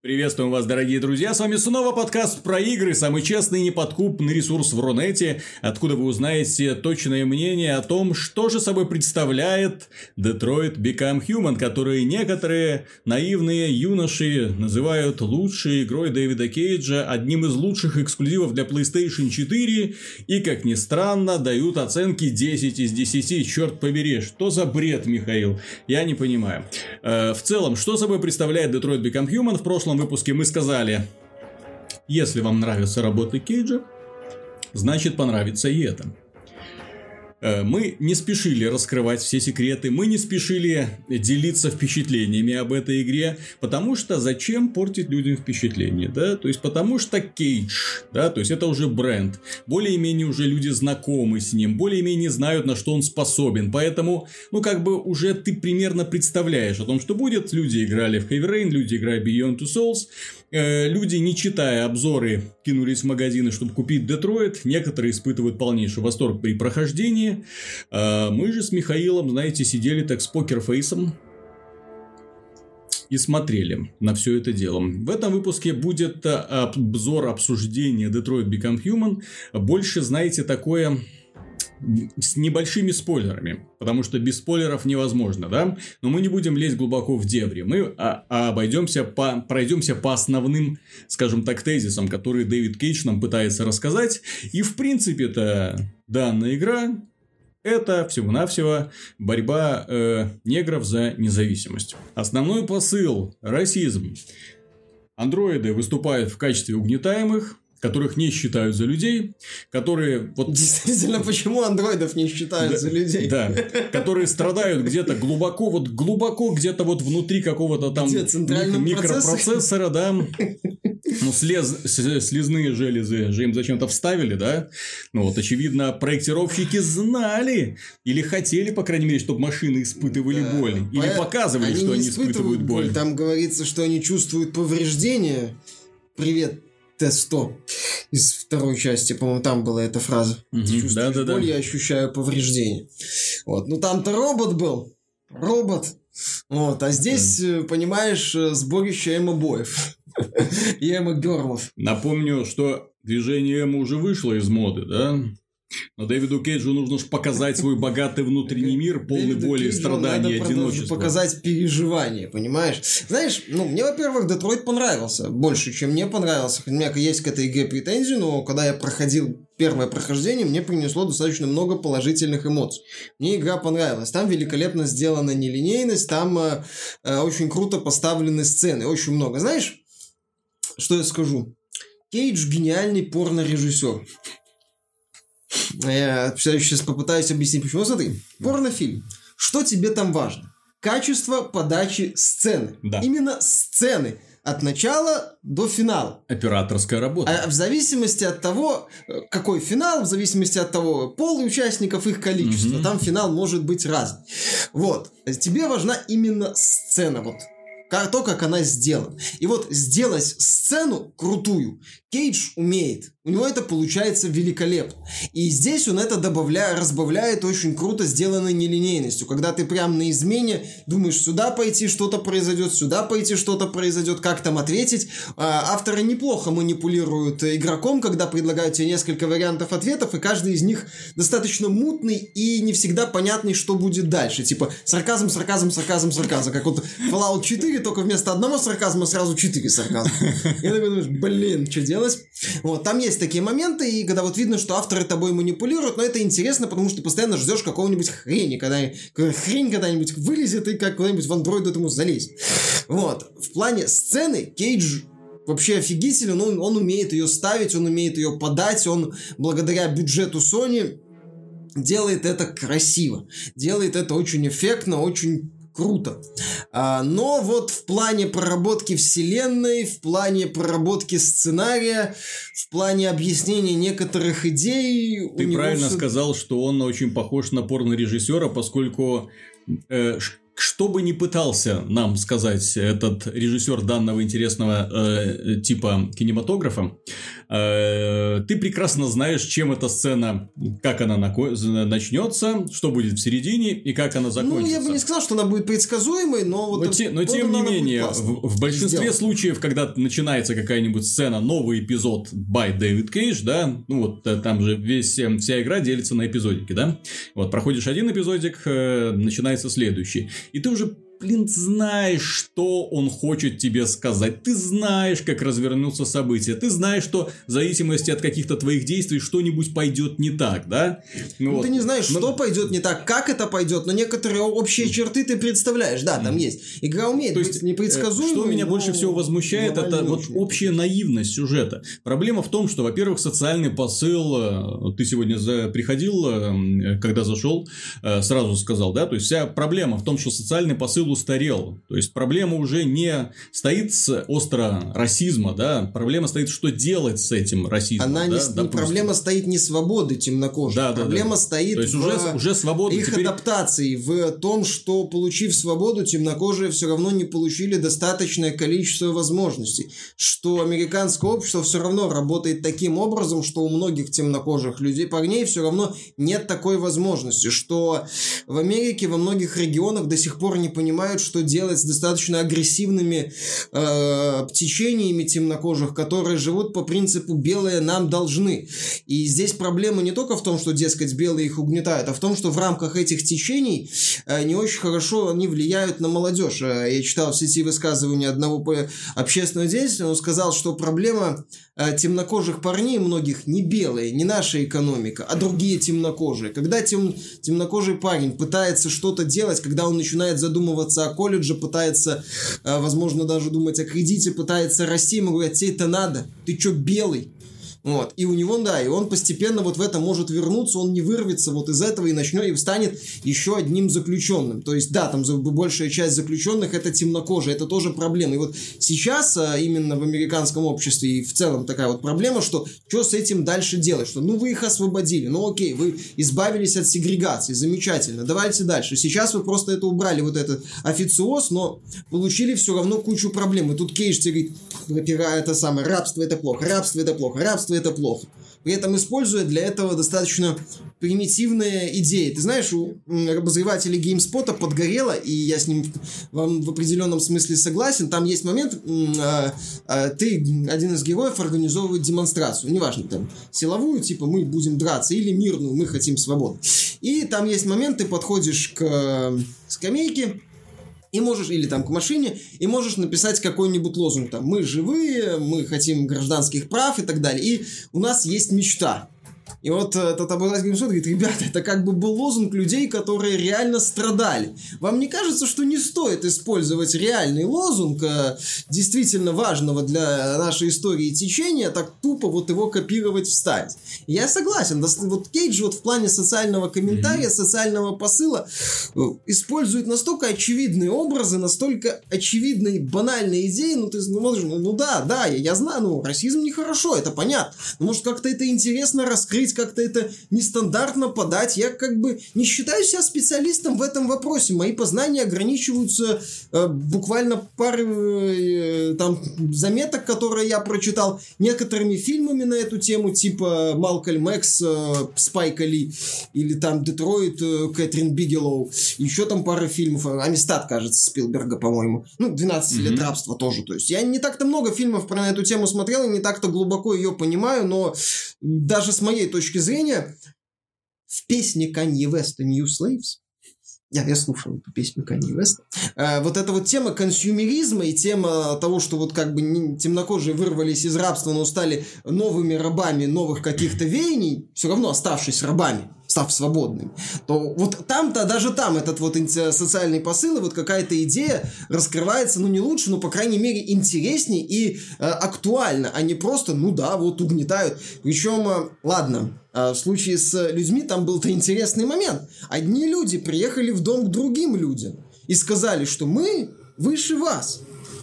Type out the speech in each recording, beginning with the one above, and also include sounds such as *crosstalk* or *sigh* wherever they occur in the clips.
Приветствуем вас, дорогие друзья! С вами снова подкаст про игры, самый честный и неподкупный ресурс в Рунете, откуда вы узнаете точное мнение о том, что же собой представляет Detroit Become Human, который некоторые наивные юноши называют лучшей игрой Дэвида Кейджа, одним из лучших эксклюзивов для PlayStation 4, и, как ни странно, дают оценки 10 из 10. Черт побери, что за бред, Михаил? Я не понимаю. Э, в целом, что собой представляет Detroit Become Human в прошлом прошлом выпуске мы сказали, если вам нравятся работы Кейджа, значит понравится и это. Э, мы не спешили раскрывать все секреты, мы не спешили делиться впечатлениями об этой игре, потому что зачем портить людям впечатление, да, то есть потому что Кейдж, да, то есть это уже бренд, более-менее уже люди знакомы с ним, более-менее знают, на что он способен, поэтому, ну, как бы уже ты примерно представляешь о том, что будет, люди играли в Heavy Rain, люди играли Beyond Two Souls, Э, люди, не читая обзоры, кинулись в магазины, чтобы купить Детройт. Некоторые испытывают полнейший восторг при прохождении. А мы же с Михаилом, знаете, сидели так с покерфейсом и смотрели на все это дело. В этом выпуске будет э, обзор обсуждения Detroit Become Human. Больше, знаете, такое с небольшими спойлерами, потому что без спойлеров невозможно, да? Но мы не будем лезть глубоко в дебри, мы а, а обойдемся по, пройдемся по основным, скажем так, тезисам, которые Дэвид Кейдж нам пытается рассказать. И в принципе-то данная игра это всего-навсего борьба э, негров за независимость. Основной посыл – расизм. Андроиды выступают в качестве угнетаемых, которых не считают за людей, которые вот... Действительно, почему андроидов не считают да, за людей? Да, которые страдают где-то глубоко, вот глубоко где-то вот внутри какого-то там микропроцессора, да, ну, слез, слезные железы же им зачем-то вставили, да? Ну, вот, очевидно, проектировщики знали или хотели, по крайней мере, чтобы машины испытывали да. боль. Или По... показывали, они что они испытывают боль. Там говорится, что они чувствуют повреждения. Привет, Т-100 из второй части, по-моему, там была эта фраза. Угу, Ты чувствуешь да, да, боль, да. я ощущаю повреждение. Вот. Ну, там-то робот был. Робот. Вот. А здесь, да. Э, понимаешь, э, сборище эмо-боев. *laughs* И эмо-герлов. Напомню, что движение эмо уже вышло из моды, да? Но Дэвиду Кейджу нужно же показать свой богатый внутренний мир, полный Дэвиду боли, Кейджу страданий и одиночества. показать переживания, понимаешь? Знаешь, ну, мне, во-первых, Детройт понравился. Больше, чем мне понравился. У меня есть к этой игре претензии, но когда я проходил первое прохождение, мне принесло достаточно много положительных эмоций. Мне игра понравилась. Там великолепно сделана нелинейность, там э, э, очень круто поставлены сцены, очень много. Знаешь, что я скажу? Кейдж гениальный порно-режиссер. Я сейчас попытаюсь объяснить, почему. Смотри, порнофильм. Что тебе там важно? Качество подачи сцены. Да. Именно сцены от начала до финала. Операторская работа. А в зависимости от того, э, какой финал, в зависимости от того, пол участников, их количество, угу. там финал может быть разный. Вот. Тебе важна именно сцена. Вот как, то, как она сделана. И вот сделать сцену крутую Кейдж умеет. У него это получается великолепно. И здесь он это добавляет, разбавляет очень круто сделанной нелинейностью. Когда ты прям на измене думаешь, сюда пойти что-то произойдет, сюда пойти что-то произойдет, как там ответить. А, авторы неплохо манипулируют игроком, когда предлагают тебе несколько вариантов ответов, и каждый из них достаточно мутный и не всегда понятный, что будет дальше. Типа сарказм, сарказм, сарказм, сарказм. Как вот Fallout 4, только вместо одного сарказма сразу 4 сарказма. И ты думаешь, блин, что делать? Делать. Вот, там есть такие моменты, и когда вот видно, что авторы тобой манипулируют, но это интересно, потому что ты постоянно ждешь какого-нибудь хрени, когда хрень когда-нибудь вылезет и как куда-нибудь в андроид этому залезть. Вот. В плане сцены Кейдж вообще офигителен, он, он умеет ее ставить, он умеет ее подать, он благодаря бюджету Sony делает это красиво, делает это очень эффектно, очень круто. А, но вот в плане проработки вселенной, в плане проработки сценария, в плане объяснения некоторых идей... Ты правильно все... сказал, что он очень похож на порно-режиссера, поскольку э, что бы ни пытался нам сказать этот режиссер данного интересного э, типа кинематографа, э, ты прекрасно знаешь, чем эта сцена, как она начнется, что будет в середине и как она закончится. Ну, я бы не сказал, что она будет предсказуемой, но вот... Но, те, но тем не менее, в, в большинстве сделан. случаев, когда начинается какая-нибудь сцена, новый эпизод by Дэвид Кейдж, да, ну вот э, там же весь, э, вся игра делится на эпизодики, да, вот проходишь один эпизодик, э, начинается следующий, и ты уже блин, знаешь, что он хочет тебе сказать. Ты знаешь, как развернутся события. Ты знаешь, что в зависимости от каких-то твоих действий что-нибудь пойдет не так, да? Ну, вот. Ты не знаешь, но... что пойдет не так, как это пойдет, но некоторые общие черты ты представляешь. Да, там есть. Игра умеет То есть, непредсказуемой. Что меня больше всего возмущает, это вот общая наивность сюжета. Проблема в том, что, во-первых, социальный посыл, э, ты сегодня за... приходил, э, когда зашел, э, сразу сказал, да, то есть вся проблема в том, что социальный посыл устарел. То есть проблема уже не стоит с остро расизма, да, проблема стоит, что делать с этим расизмом. Она да, не, проблема стоит не свободы темнокожих, да, проблема да, да. стоит То есть в уже, уже свобода, их теперь... адаптации, в том, что получив свободу, темнокожие все равно не получили достаточное количество возможностей, что американское общество все равно работает таким образом, что у многих темнокожих людей, парней все равно нет такой возможности, что в Америке во многих регионах до сих пор не понимают, понимают, что делать с достаточно агрессивными э, течениями темнокожих, которые живут по принципу «белые нам должны». И здесь проблема не только в том, что, дескать, белые их угнетают, а в том, что в рамках этих течений э, не очень хорошо они влияют на молодежь. Э, я читал в сети высказывания одного общественного деятеля, он сказал, что проблема Э, темнокожих парней многих не белые, не наша экономика, а другие темнокожие. Когда тем, темнокожий парень пытается что-то делать, когда он начинает задумываться о колледже, пытается, э, возможно, даже думать о кредите, пытается расти, ему говорят, тебе это надо, ты что, белый? Вот. И у него, да, и он постепенно вот в это может вернуться, он не вырвется вот из этого и начнет, и станет еще одним заключенным. То есть, да, там большая часть заключенных это темнокожие, это тоже проблема. И вот сейчас а, именно в американском обществе и в целом такая вот проблема, что что с этим дальше делать? Что, ну, вы их освободили, ну, окей, вы избавились от сегрегации, замечательно, давайте дальше. Сейчас вы просто это убрали, вот этот официоз, но получили все равно кучу проблем. И тут Кейдж тебе говорит, это самое, рабство это плохо, рабство это плохо, рабство рабство это плохо. При этом используя для этого достаточно примитивные идеи. Ты знаешь, у обозревателей GameSpot подгорело, и я с ним вам в определенном смысле согласен. Там есть момент, а, а, ты, один из героев, организовывает демонстрацию. Неважно, там, силовую, типа, мы будем драться, или мирную, мы хотим свободы. И там есть момент, ты подходишь к э, скамейке, и можешь, или там к машине, и можешь написать какой-нибудь лозунг, там, мы живые, мы хотим гражданских прав и так далее. И у нас есть мечта. И вот э, этот обладатель суд говорит, ребята, это как бы был лозунг людей, которые реально страдали. Вам не кажется, что не стоит использовать реальный лозунг, э, действительно важного для нашей истории течения, так тупо вот его копировать, вставить? Я согласен, вот Кейдж вот в плане социального комментария, социального посыла э, использует настолько очевидные образы, настолько очевидные банальные идеи, ну ты смотришь, ну, ну да, да, я, я знаю, ну расизм нехорошо, это понятно, но может как-то это интересно раскрыть, быть как-то это нестандартно подать. Я как бы не считаю себя специалистом в этом вопросе. Мои познания ограничиваются э, буквально парой э, там заметок, которые я прочитал, некоторыми фильмами на эту тему, типа Малкольм Экс, э, Спайка Ли, или там Детройт, э, Кэтрин Бигелоу. Еще там пара фильмов, Амистад, кажется, Спилберга, по-моему. Ну, 12 mm-hmm. лет рабства тоже. То есть я не так-то много фильмов про эту тему смотрел, и не так-то глубоко ее понимаю, но даже с моей точки зрения, в песне Канье Веста «New Slaves» я, я слушал эту песню Канье Веста. Э, вот эта вот тема консюмеризма и тема того, что вот как бы темнокожие вырвались из рабства, но стали новыми рабами новых каких-то веяний, все равно оставшись рабами став свободным, то вот там-то, даже там этот вот социальный посыл и вот какая-то идея раскрывается, ну, не лучше, но, по крайней мере, интересней и э, актуально, а не просто, ну да, вот угнетают. Причем, э, ладно, э, в случае с людьми там был-то интересный момент. Одни люди приехали в дом к другим людям и сказали, что мы выше вас.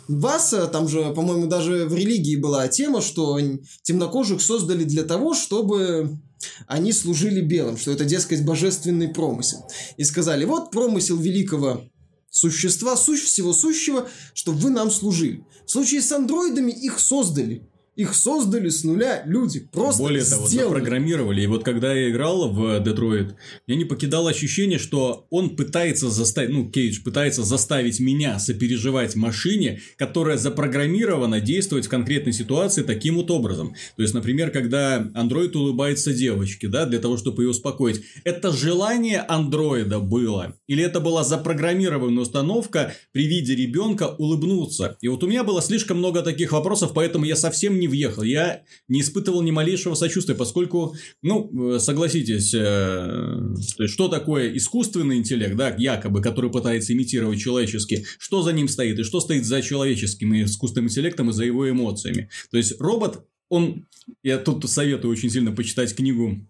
Вас, э, там же, по-моему, даже в религии была тема, что темнокожих создали для того, чтобы они служили белым, что это, дескать, божественный промысел. И сказали, вот промысел великого существа, сущ всего сущего, чтобы вы нам служили. В случае с андроидами их создали. Их создали с нуля люди. Просто Более того, сделали. запрограммировали. И вот когда я играл в Детройт, меня не покидало ощущение, что он пытается заставить, ну, Кейдж пытается заставить меня сопереживать машине, которая запрограммирована действовать в конкретной ситуации таким вот образом. То есть, например, когда андроид улыбается девочке, да, для того, чтобы ее успокоить. Это желание андроида было? Или это была запрограммированная установка при виде ребенка улыбнуться? И вот у меня было слишком много таких вопросов, поэтому я совсем не въехал. Я не испытывал ни малейшего сочувствия, поскольку, ну, э, согласитесь, э, что такое искусственный интеллект, да, якобы, который пытается имитировать человеческий, что за ним стоит и что стоит за человеческим и искусственным интеллектом и за его эмоциями. То есть, робот, он, я тут советую очень сильно почитать книгу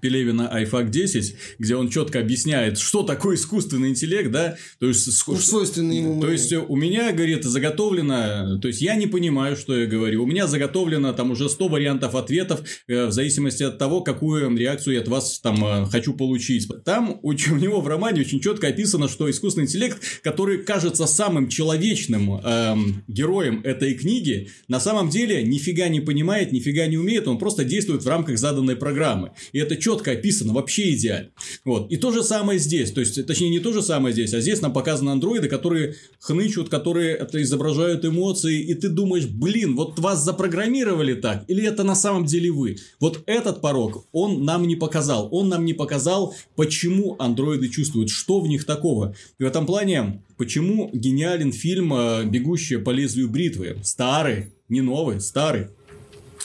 Пелевина iFAC 10, где он четко объясняет, что такое искусственный интеллект, да, то есть, свойственный ему то есть у меня, говорит, заготовлено, то есть я не понимаю, что я говорю, у меня заготовлено там уже 100 вариантов ответов э, в зависимости от того, какую реакцию я от вас там э, хочу получить. Там у, *laughs* у него в романе очень четко описано, что искусственный интеллект, который кажется самым человечным эм, героем этой книги, на самом деле нифига не понимает, нифига не умеет, он просто действует в рамках заданной программы. И это четко описано, вообще идеально. Вот. И то же самое здесь. То есть, точнее, не то же самое здесь, а здесь нам показаны андроиды, которые хнычут, которые это изображают эмоции, и ты думаешь, блин, вот вас запрограммировали так, или это на самом деле вы? Вот этот порог он нам не показал. Он нам не показал, почему андроиды чувствуют, что в них такого. И в этом плане, почему гениален фильм э, «Бегущая по лезвию бритвы». Старый, не новый, старый.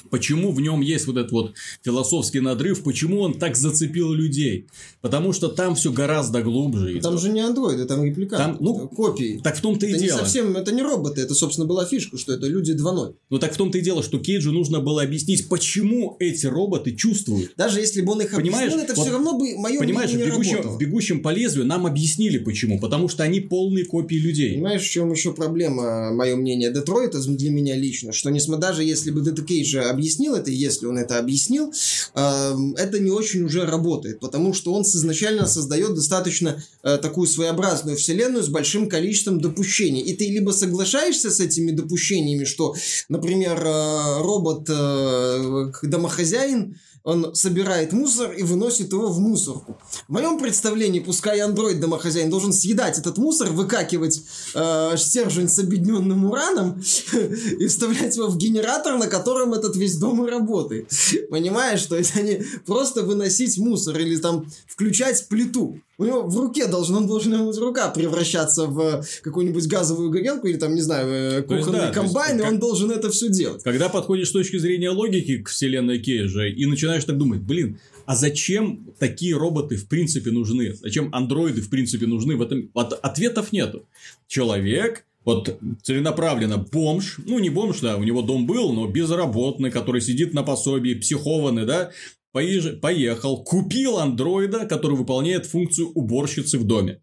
Почему в нем есть вот этот вот философский надрыв, почему он так зацепил людей? Потому что там все гораздо глубже. Там же не андроиды, там репликанты. Там, ну, это копии. Так в том-то и это не дело. совсем, это не роботы, это, собственно, была фишка, что это люди 2.0. Ну так в том-то и дело, что Кейджу нужно было объяснить, почему эти роботы чувствуют. Даже если бы он их Понимаешь, объяснил, это вот все равно бы мое Понимаешь, в мнение не бегущем, работало. в бегущем по лезвию нам объяснили почему. Потому что они полные копии людей. Понимаешь, в чем еще проблема, мое мнение, Детройта для меня лично, что несмотря даже если бы Дэта Кейдж объяснил это, если он это объяснил, эм, это не очень уже работает, потому что он изначально создает достаточно э, такую своеобразную вселенную с большим количеством допущений. И ты либо соглашаешься с этими допущениями, что, например, э, робот э, домохозяин, он собирает мусор и выносит его в мусорку. В моем представлении, пускай андроид домохозяин должен съедать этот мусор, выкакивать э, стержень с объединенным ураном *laughs* и вставлять его в генератор, на котором этот весь дом и работает. Понимаешь, то есть они просто выносить мусор или там включать плиту. У него в руке должен, он должен быть рука превращаться в какую-нибудь газовую горелку или там, не знаю, э, То есть, кухонный да, то есть, комбайн, и как- он должен это все делать. Когда подходишь с точки зрения логики к вселенной Кейджа и начинаешь так думать, блин, а зачем такие роботы в принципе нужны? Зачем андроиды в принципе нужны? В этом от- ответов нету. Человек, вот целенаправленно бомж, ну не бомж, да, у него дом был, но безработный, который сидит на пособии, психованный, да, поехал, купил андроида, который выполняет функцию уборщицы в доме.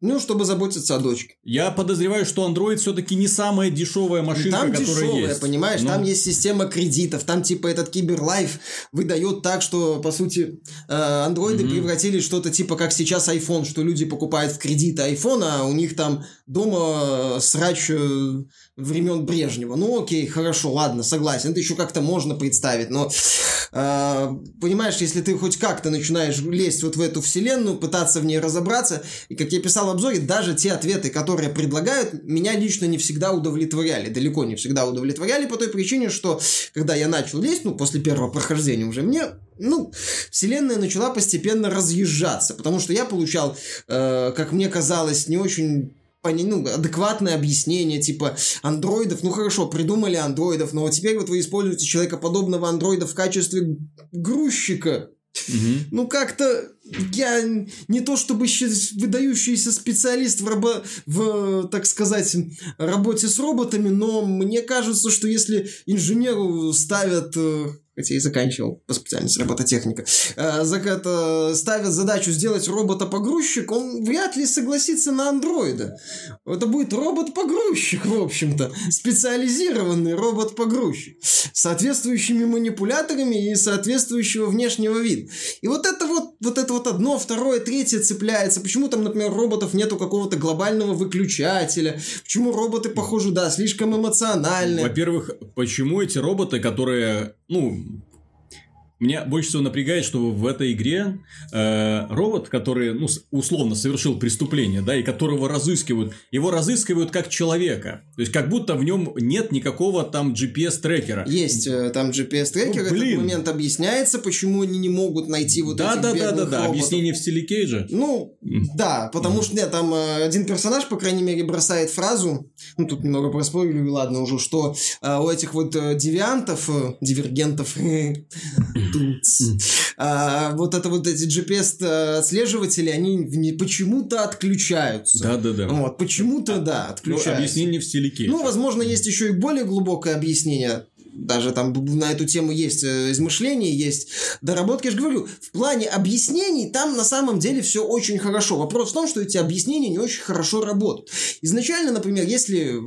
Ну, чтобы заботиться о дочке. Я подозреваю, что Android все-таки не самая дешевая машинка, там которая дешевая, есть. понимаешь, Ну, там есть система кредитов, там типа этот Киберлайф выдает так, что, по сути, э, андроиды Мгм. превратили что-то типа как сейчас iPhone, что люди покупают в кредит iPhone, а у них там дома э, срач э, времен Брежнева. Ну, окей, хорошо, ладно, согласен, это еще как-то можно представить, но, э, понимаешь, если ты хоть как-то начинаешь лезть вот в эту вселенную, пытаться в ней разобраться, и, как я писал в обзоре, даже те ответы, которые предлагают, меня лично не всегда удовлетворяли, далеко не всегда удовлетворяли по той причине, что когда я начал лезть, ну, после первого прохождения уже, мне, ну, вселенная начала постепенно разъезжаться, потому что я получал, э, как мне казалось, не очень ну, адекватное объяснение, типа, андроидов, ну хорошо, придумали андроидов, но вот теперь вот вы используете человекоподобного андроида в качестве грузчика. мгм. Ну, как-то я не то чтобы щи- выдающийся специалист в, рабо- в, так сказать, работе с роботами, но мне кажется, что если инженеру ставят э, хотя и заканчивал по специальности робототехника, э, ставят задачу сделать робота-погрузчик, он вряд ли согласится на андроида. Это будет робот-погрузчик, в общем-то. Специализированный робот-погрузчик. С соответствующими манипуляторами и соответствующего внешнего вида. И вот это вот, вот это вот одно, второе, третье цепляется. Почему там, например, роботов нету какого-то глобального выключателя? Почему роботы, похожи, да, слишком эмоциональные? Во-первых, почему эти роботы, которые, ну, меня больше всего напрягает, что в этой игре э, робот, который, ну, условно совершил преступление, да, и которого разыскивают, его разыскивают как человека. То есть, как будто в нем нет никакого там GPS-трекера. Есть э, там GPS-трекер, ну, этот момент объясняется, почему они не могут найти вот да, этих да, да, да, да, объяснение в стиле Кейджа. Ну, да, потому что, нет, там э, один персонаж, по крайней мере, бросает фразу, ну, тут немного проспорили, ладно, уже, что э, у этих вот э, девиантов, э, дивергентов, *laughs* а, вот это вот эти GPS-отслеживатели, они почему-то отключаются. Да-да-да. Вот, почему-то, да, ну, отключаются. Ну, объяснение в стиле Кейджа. Ну, возможно, есть еще и более глубокое объяснение даже там на эту тему есть э, измышления, есть доработки. Я же говорю, в плане объяснений там на самом деле все очень хорошо. Вопрос в том, что эти объяснения не очень хорошо работают. Изначально, например, если,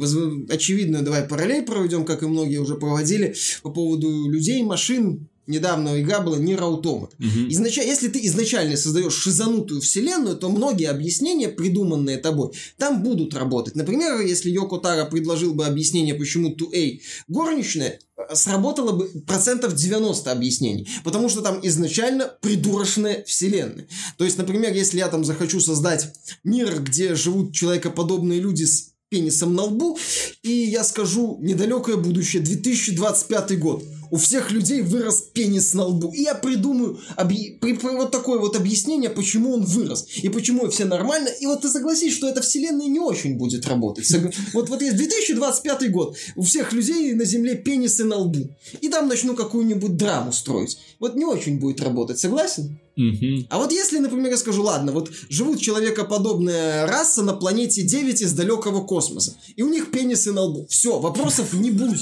очевидно, давай параллель проведем, как и многие уже проводили, по поводу людей, машин, недавно игра была Nier Automata. Угу. Если ты изначально создаешь шизанутую вселенную, то многие объяснения, придуманные тобой, там будут работать. Например, если Йоко Тара предложил бы объяснение, почему 2A горничная, э, сработало бы процентов 90 объяснений. Потому что там изначально придурочная вселенная. То есть, например, если я там захочу создать мир, где живут человекоподобные люди с пенисом на лбу, и я скажу недалекое будущее, 2025 год – у всех людей вырос пенис на лбу. И я придумаю объ... при... вот такое вот объяснение, почему он вырос. И почему все нормально. И вот ты согласись, что эта вселенная не очень будет работать. *laughs* Вот, вот есть 2025 год. У всех людей на Земле пенисы на лбу. И там начну какую-нибудь драму строить. Вот не очень будет работать. Согласен? А вот если, например, я скажу, ладно, вот живут человекоподобная раса на планете 9 из далекого космоса, и у них пенисы на лбу. Все, вопросов не будет.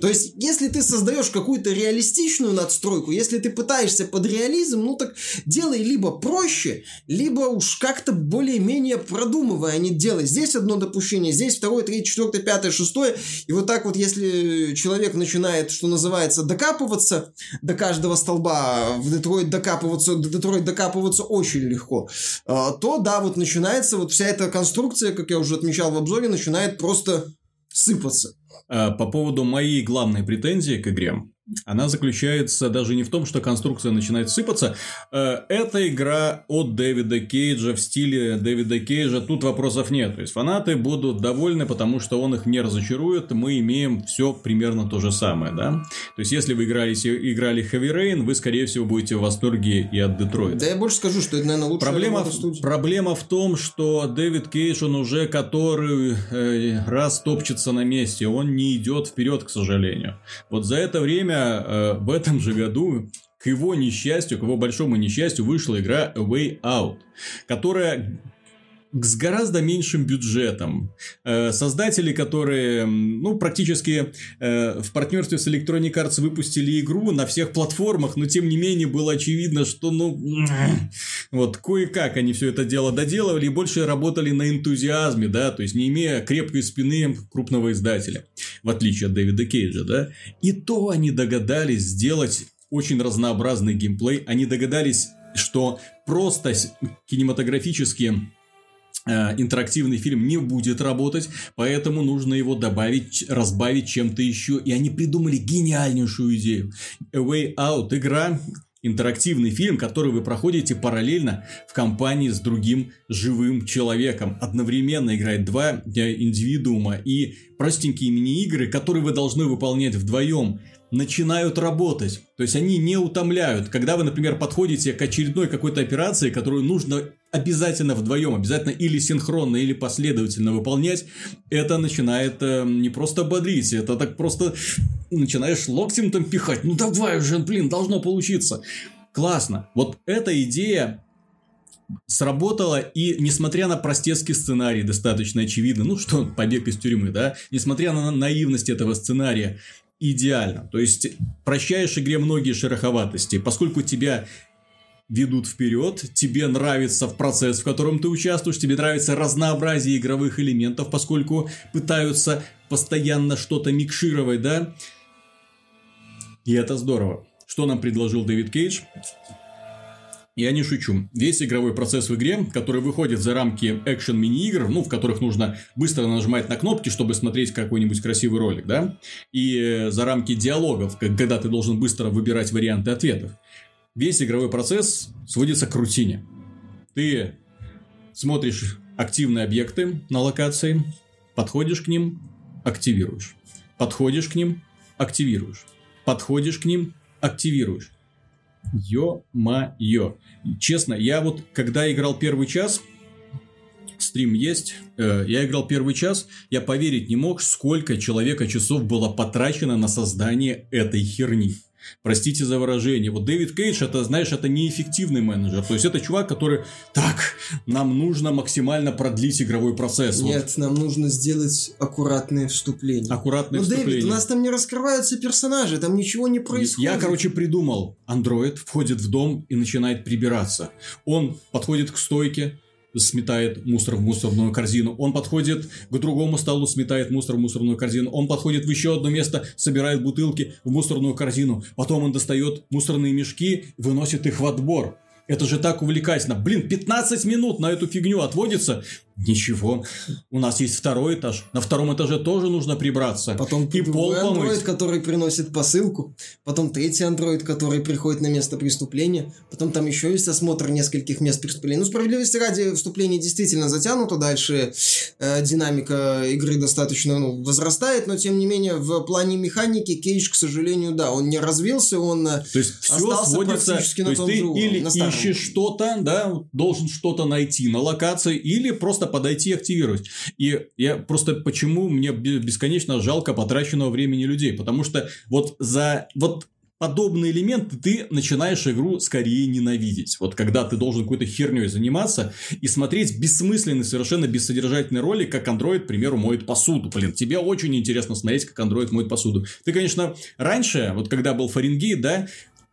То есть, если ты создаешь какую-то реалистичную надстройку, если ты пытаешься под реализм, ну так делай либо проще, либо уж как-то более-менее продумывая, а не делай. Здесь одно допущение, здесь второе, третье, четвертое, пятое, шестое. И вот так вот, если человек начинает, что называется, докапываться до каждого столба, в Детройт докапываться до Детройт докапываться очень легко, а, то да, вот начинается вот вся эта конструкция, как я уже отмечал в обзоре, начинает просто сыпаться. А, по поводу моей главной претензии к игре, она заключается даже не в том, что конструкция начинает сыпаться. Э, это игра от Дэвида Кейджа в стиле Дэвида Кейджа. Тут вопросов нет. То есть фанаты будут довольны, потому что он их не разочарует. Мы имеем все примерно то же самое, да? То есть если вы играли, играли Heavy Rain, вы, скорее всего, будете в восторге и от Детройта. Да я больше скажу, что это, наверное, лучшая проблема, в, проблема в том, что Дэвид Кейдж, он уже который э, раз топчется на месте. Он не идет вперед, к сожалению. Вот за это время э, в этом же году к его несчастью, к его большому несчастью, вышла игра Way Out, которая с гораздо меньшим бюджетом. Э, создатели, которые, ну, практически э, в партнерстве с Electronic Arts выпустили игру на всех платформах, но тем не менее было очевидно, что, ну, *clears throat* вот кое-как они все это дело доделывали и больше работали на энтузиазме, да, то есть не имея крепкой спины крупного издателя, в отличие от Дэвида Кейджа, да. И то они догадались сделать очень разнообразный геймплей, они догадались, что просто кинематографически Э, интерактивный фильм не будет работать, поэтому нужно его добавить, разбавить чем-то еще. И они придумали гениальнейшую идею. A Way Out игра, интерактивный фильм, который вы проходите параллельно в компании с другим живым человеком. Одновременно играет два э, индивидуума и простенькие мини-игры, которые вы должны выполнять вдвоем начинают работать. То есть они не утомляют. Когда вы, например, подходите к очередной какой-то операции, которую нужно обязательно вдвоем, обязательно или синхронно, или последовательно выполнять, это начинает э, не просто бодрить, это так просто начинаешь локтем там пихать. Ну давай уже, блин, должно получиться. Классно. Вот эта идея сработала, и несмотря на простецкий сценарий, достаточно очевидно, ну что, побег из тюрьмы, да, несмотря на наивность этого сценария, идеально. То есть, прощаешь игре многие шероховатости, поскольку тебя ведут вперед, тебе нравится в процесс, в котором ты участвуешь, тебе нравится разнообразие игровых элементов, поскольку пытаются постоянно что-то микшировать, да? И это здорово. Что нам предложил Дэвид Кейдж? Я не шучу. Весь игровой процесс в игре, который выходит за рамки экшен мини-игр, ну, в которых нужно быстро нажимать на кнопки, чтобы смотреть какой-нибудь красивый ролик, да, и за рамки диалогов, когда ты должен быстро выбирать варианты ответов. Весь игровой процесс сводится к рутине. Ты смотришь активные объекты на локации, подходишь к ним, активируешь. Подходишь к ним, активируешь. Подходишь к ним, активируешь. Ё-моё. Честно, я вот когда играл первый час, стрим есть, э, я играл первый час, я поверить не мог, сколько человека часов было потрачено на создание этой херни. Простите за выражение. Вот Дэвид Кейдж, это, знаешь, это неэффективный менеджер. То есть, это чувак, который, так, нам нужно максимально продлить игровой процесс. Нет, вот. нам нужно сделать аккуратное вступление. Аккуратное Но, вступление. Дэвид, у нас там не раскрываются персонажи, там ничего не происходит. Я, короче, придумал. Андроид входит в дом и начинает прибираться. Он подходит к стойке, сметает мусор в мусорную корзину. Он подходит к другому столу, сметает мусор в мусорную корзину. Он подходит в еще одно место, собирает бутылки в мусорную корзину. Потом он достает мусорные мешки, выносит их в отбор. Это же так увлекательно. Блин, 15 минут на эту фигню отводится. Ничего. У нас есть второй этаж. На втором этаже тоже нужно прибраться. Потом и пол андроид, который приносит посылку. Потом третий андроид, который приходит на место преступления. Потом там еще есть осмотр нескольких мест преступления. Ну, справедливости ради, вступление действительно затянуто. Дальше э, динамика игры достаточно ну, возрастает. Но, тем не менее, в плане механики Кейдж, к сожалению, да, он не развился. Он э, то есть, все сводится... То есть, ты или ищешь что-то, да, должен что-то найти на локации, или просто просто подойти и активировать. И я просто почему мне бесконечно жалко потраченного времени людей, потому что вот за вот подобные элементы ты начинаешь игру скорее ненавидеть. Вот когда ты должен какой-то херней заниматься и смотреть бессмысленный, совершенно бессодержательный ролик, как андроид, к примеру, моет посуду. Блин, тебе очень интересно смотреть, как андроид моет посуду. Ты, конечно, раньше, вот когда был Фаренгейт, да,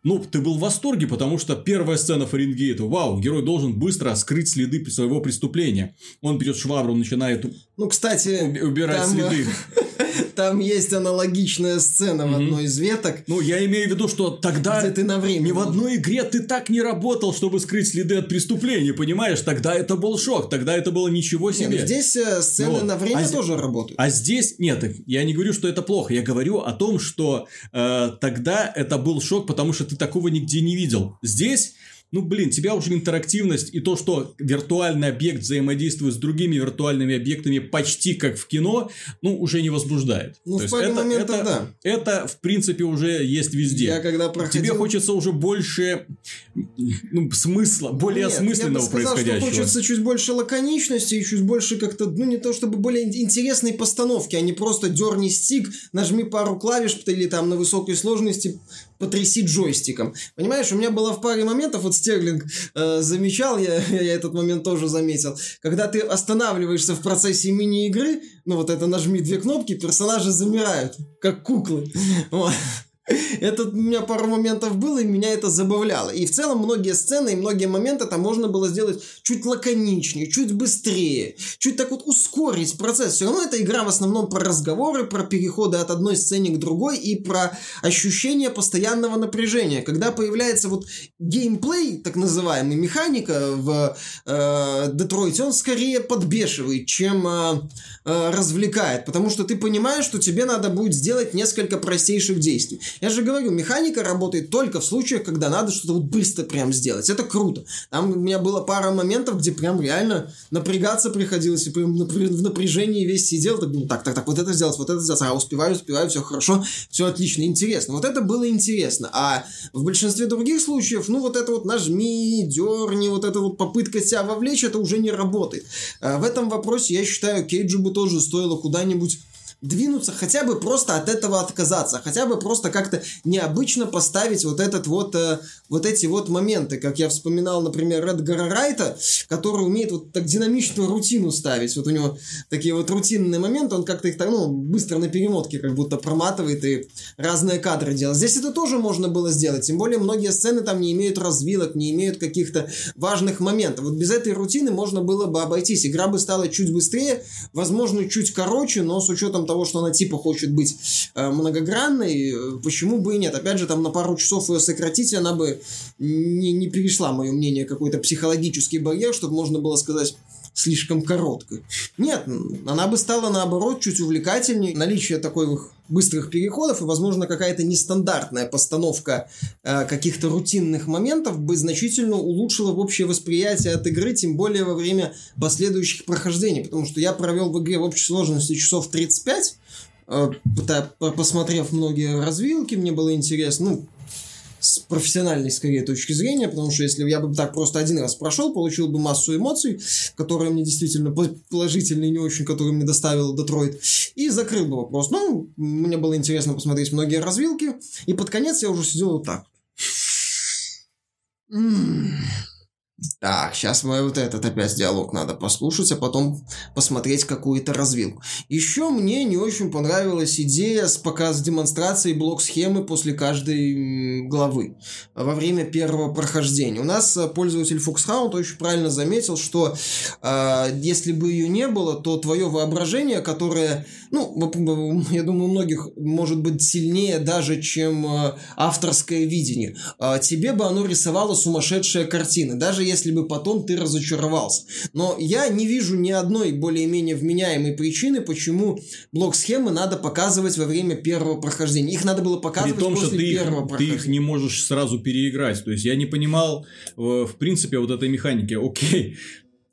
ну, ты был в восторге, потому что первая сцена Фаренгейта, вау, герой должен быстро скрыть следы своего преступления. Он берет швабру, начинает ну, кстати, убирать там, следы. *laughs* Там есть аналогичная сцена в одной из веток. Ну, я имею в виду, что тогда где ты на время. ни в одной игре ты так не работал, чтобы скрыть следы от преступления, понимаешь? Тогда это был шок, тогда это было ничего себе. Нет, ну, здесь э, сцены вот. на время а тоже работают. А здесь нет, я не говорю, что это плохо, я говорю о том, что э, тогда это был шок, потому что ты такого нигде не видел. Здесь ну, блин, тебя уже интерактивность и то, что виртуальный объект взаимодействует с другими виртуальными объектами почти как в кино, ну, уже не возбуждает. Ну, то в паре это, моментов, это, да. Это, в принципе, уже есть везде. Я когда проходил... Тебе хочется уже больше ну, смысла, более Нет, осмысленного я бы сказал, происходящего. Что хочется чуть больше лаконичности и чуть больше как-то, ну, не то чтобы более интересной постановки, а не просто дерни стик, нажми пару клавиш или там на высокой сложности потряси джойстиком. Понимаешь, у меня было в паре моментов, вот Стерлинг э, замечал, я, *laughs* я этот момент тоже заметил, когда ты останавливаешься в процессе мини-игры, ну вот это нажми две кнопки, персонажи замирают, как куклы. *laughs* Вот. Это у меня пару моментов было, и меня это забавляло. И в целом многие сцены и многие моменты там можно было сделать чуть лаконичнее, чуть быстрее, чуть так вот ускорить процесс. Все равно эта игра в основном про разговоры, про переходы от одной сцены к другой и про ощущение постоянного напряжения. Когда появляется вот геймплей, так называемый, механика в э, Детройте, он скорее подбешивает, чем э, э, развлекает. Потому что ты понимаешь, что тебе надо будет сделать несколько простейших действий. Я же говорю, механика работает только в случаях, когда надо что-то вот быстро прям сделать. Это круто. Там у меня было пара моментов, где прям реально напрягаться приходилось, и прям в напряжении весь сидел, так думаю, так, так, так, вот это сделать, вот это сделать, а успеваю, успеваю, все хорошо, все отлично, интересно. Вот это было интересно. А в большинстве других случаев, ну, вот это вот нажми, дерни, вот эта вот попытка себя вовлечь, это уже не работает. А в этом вопросе, я считаю, Кейджу бы тоже стоило куда-нибудь двинуться, хотя бы просто от этого отказаться, хотя бы просто как-то необычно поставить вот этот вот, э, вот эти вот моменты, как я вспоминал, например, Эдгара Райта, который умеет вот так динамичную рутину ставить, вот у него такие вот рутинные моменты, он как-то их так, ну, быстро на перемотке как будто проматывает и разные кадры делает. Здесь это тоже можно было сделать, тем более многие сцены там не имеют развилок, не имеют каких-то важных моментов. Вот без этой рутины можно было бы обойтись, игра бы стала чуть быстрее, возможно, чуть короче, но с учетом того, что она типа хочет быть э, многогранной, э, почему бы и нет? Опять же, там на пару часов ее сократить, она бы не, не перешла, мое мнение, какой-то психологический барьер, чтобы можно было сказать слишком короткой. Нет, она бы стала наоборот чуть увлекательнее. Наличие таких быстрых переходов и, возможно, какая-то нестандартная постановка э, каких-то рутинных моментов бы значительно улучшила общее восприятие от игры, тем более во время последующих прохождений. Потому что я провел в игре в общей сложности часов 35, э, посмотрев многие развилки, мне было интересно, ну, с профессиональной, скорее, точки зрения, потому что если я бы так просто один раз прошел, получил бы массу эмоций, которые мне действительно положительные, не очень, которые мне доставил Детройт, и закрыл бы вопрос. Ну, мне было интересно посмотреть многие развилки, и под конец я уже сидел вот так. Так, сейчас мы вот этот опять диалог надо послушать, а потом посмотреть какую-то развилку. Еще мне не очень понравилась идея с показ демонстрацией блок-схемы после каждой главы во время первого прохождения. У нас э, пользователь Foxhound очень правильно заметил, что э, если бы ее не было, то твое воображение, которое, ну, я думаю, у многих может быть сильнее даже, чем э, авторское видение, э, тебе бы оно рисовало сумасшедшие картины. Даже если бы потом ты разочаровался. Но я не вижу ни одной более-менее вменяемой причины, почему блок-схемы надо показывать во время первого прохождения. Их надо было показывать При том, после что ты первого их, ты прохождения. их не можешь сразу переиграть. То есть, я не понимал, э, в принципе, вот этой механики. Окей,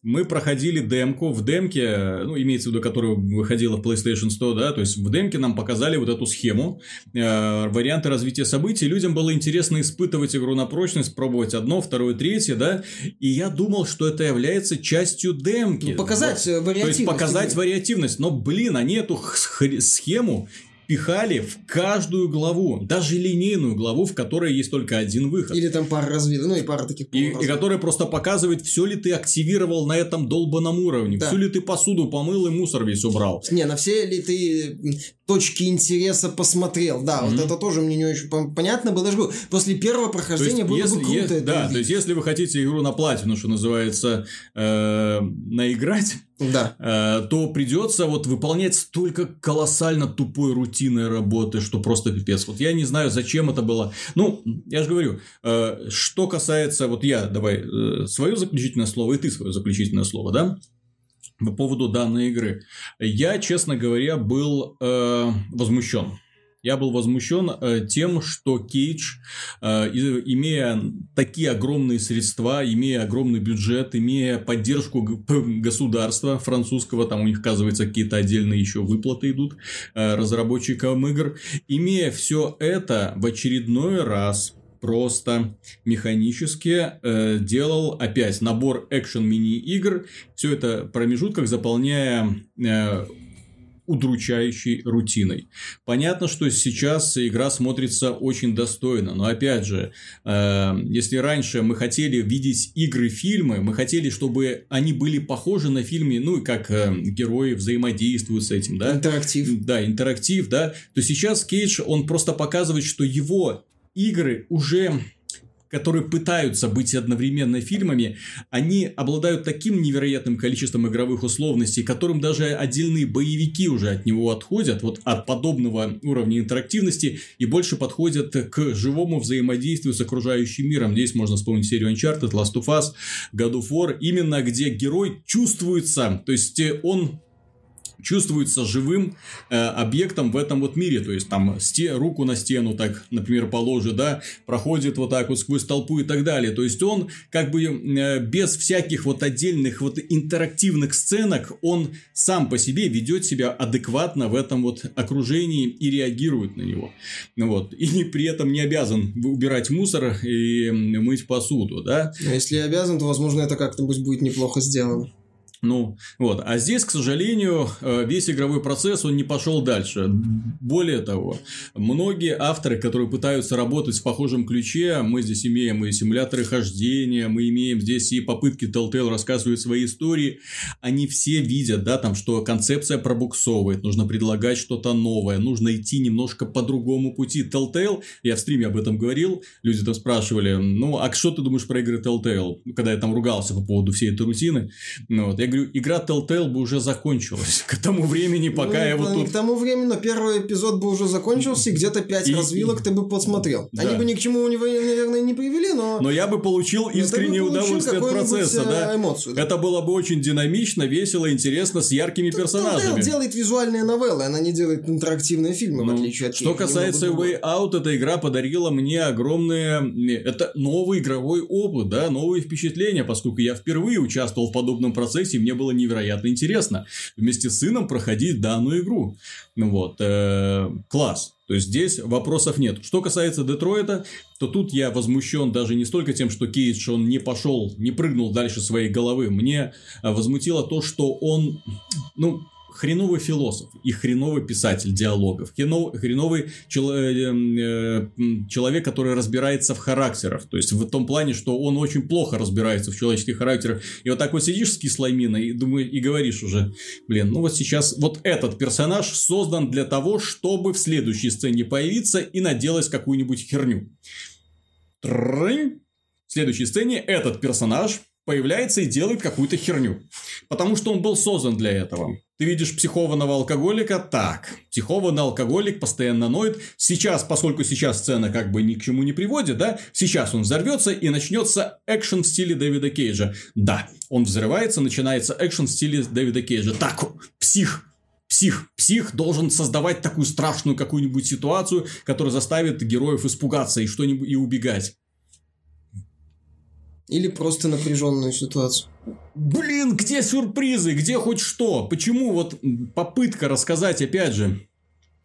мы проходили демку, в демке, ну, имеется в виду, которая выходила в PlayStation 100, да, то есть в демке нам показали вот эту схему, э, варианты развития событий, людям было интересно испытывать игру на прочность, пробовать одно, второе, третье, да, и я думал, что это является частью демки. Ну, показать, э, То есть, вариативность показать игры. вариативность, но, блин, они эту схему пихали в каждую главу, даже линейную главу, в которой есть только один выход. Или там пара развилок, ну и пара таких И, и которая просто показывает, все ли ты активировал на этом долбанном уровне, Да. всю ли ты посуду помыл и мусор весь убрал. Не, на все ли ты точки интереса посмотрел? Да, вот Мгм. это тоже мне не очень пон- понятно было. Даже после первого прохождения было если, бы круто е- это да, увидеть. то есть, если вы хотите игру на платину, что называется, э, наиграть, Да. э, то придется вот выполнять столько колоссально тупой рутинной работы, что просто пипец. Вот я не знаю, зачем это было. Ну, я же говорю, э, что касается, вот я, давай, э, свое заключительное слово, и ты свое заключительное слово, да? По поводу данной игры. Я, честно говоря, был э, возмущен. Я был возмущен э, тем, что Кейдж, э, имея такие огромные средства, имея огромный бюджет, имея поддержку государства французского, там у них, оказывается, какие-то отдельные еще выплаты идут э, разработчикам игр, имея все это в очередной раз просто механически э, делал опять набор экшен мини-игр, все это в промежутках заполняя э, удручающей рутиной. Понятно, что сейчас игра смотрится очень достойно, но опять же, э, если раньше мы хотели видеть игры-фильмы, мы хотели, чтобы они были похожи на фильмы, ну и как э, герои взаимодействуют с этим, да? Интерактив. Да, интерактив, да. То сейчас Кейдж, он просто показывает, что его игры уже которые пытаются быть одновременно фильмами, они обладают таким невероятным количеством игровых условностей, которым даже отдельные боевики уже от него отходят, вот от подобного уровня интерактивности, и больше подходят к живому взаимодействию с окружающим миром. Здесь можно вспомнить серию Uncharted, Last of Us, God of War, именно где герой чувствуется, то есть э, он чувствуется живым э, объектом в этом вот мире. То есть, там сте, руку на стену, так, например, положит, да, проходит вот так вот сквозь толпу и так далее. То есть, он как бы э, без всяких вот отдельных вот интерактивных сценок, он сам по себе ведет себя адекватно в этом вот окружении и реагирует на него. Вот. И не, при этом не обязан убирать мусор и мыть посуду, да. Но если обязан, то, возможно, это как-то будет неплохо сделано. Ну, вот. А здесь, к сожалению, э, весь игровой процесс, он не пошел дальше. Более того, многие авторы, которые пытаются работать в похожем ключе, мы здесь имеем и симуляторы хождения, мы имеем здесь и попытки Telltale рассказывать свои истории, они все видят, да, там, что концепция пробуксовывает, нужно предлагать что-то новое, нужно идти немножко по другому пути. Telltale, я в стриме об этом говорил, люди там спрашивали, ну, а что ты думаешь про игры Telltale? Когда я там ругался по поводу всей этой рутины, ну, вот, я говорю, игра Telltale бы уже закончилась *laughs* к тому времени, пока ну, я вот тут... К тому времени, но первый эпизод бы уже закончился, и где-то пять И- развилок ты бы посмотрел. Да. Они бы ни к чему, не- наверное, не привели, но... Но я бы получил бы искреннее получил удовольствие от процесса, э, да. эмоцию. да. Это было бы очень динамично, весело, интересно, с яркими Telltale персонажами. делает визуальные новеллы, она не делает интерактивные фильмы, в Ну, отличие от что касается Way Out, эта игра подарила мне огромное... Это новый игровой опыт, да, новые впечатления, поскольку я впервые участвовал в подобном процессе, мне было невероятно интересно вместе с сыном проходить данную игру. Ну Вот. э, Класс. То есть здесь вопросов нет. Что касается Детройта, то тут я возмущен даже не столько тем, что Кейдж он не пошел, не прыгнул дальше своей головы. Мне э, возмутило то, что он, ну, хреновый философ и хреновый писатель диалогов, хрено- хреновый чело- э, э, м, человек, который разбирается в характерах, то есть в том плане, что он очень плохо разбирается в человеческих характерах, и вот так вот сидишь с кислой миной и, думаю, и говоришь уже, блин, ну вот сейчас вот этот персонаж создан для того, чтобы в следующей сцене появиться и наделать какую-нибудь херню. Трынь. В следующей сцене этот персонаж появляется и делает какую-то херню. Потому что он был создан для этого. Ты видишь психованного алкоголика, так, психованный алкоголик постоянно ноет. Сейчас, поскольку сейчас сцена как бы ни к чему не приводит, да, сейчас он взорвется и начнется экшен в стиле Дэвида Кейджа. Да, он взрывается, начинается экшен в стиле Дэвида Кейджа. Так, псих, Псих, псих должен создавать такую страшную какую-нибудь ситуацию, которая заставит героев испугаться и что-нибудь и убегать. Или просто напряженную ситуацию. Блин, где сюрпризы, где хоть что? Почему вот попытка рассказать, опять же,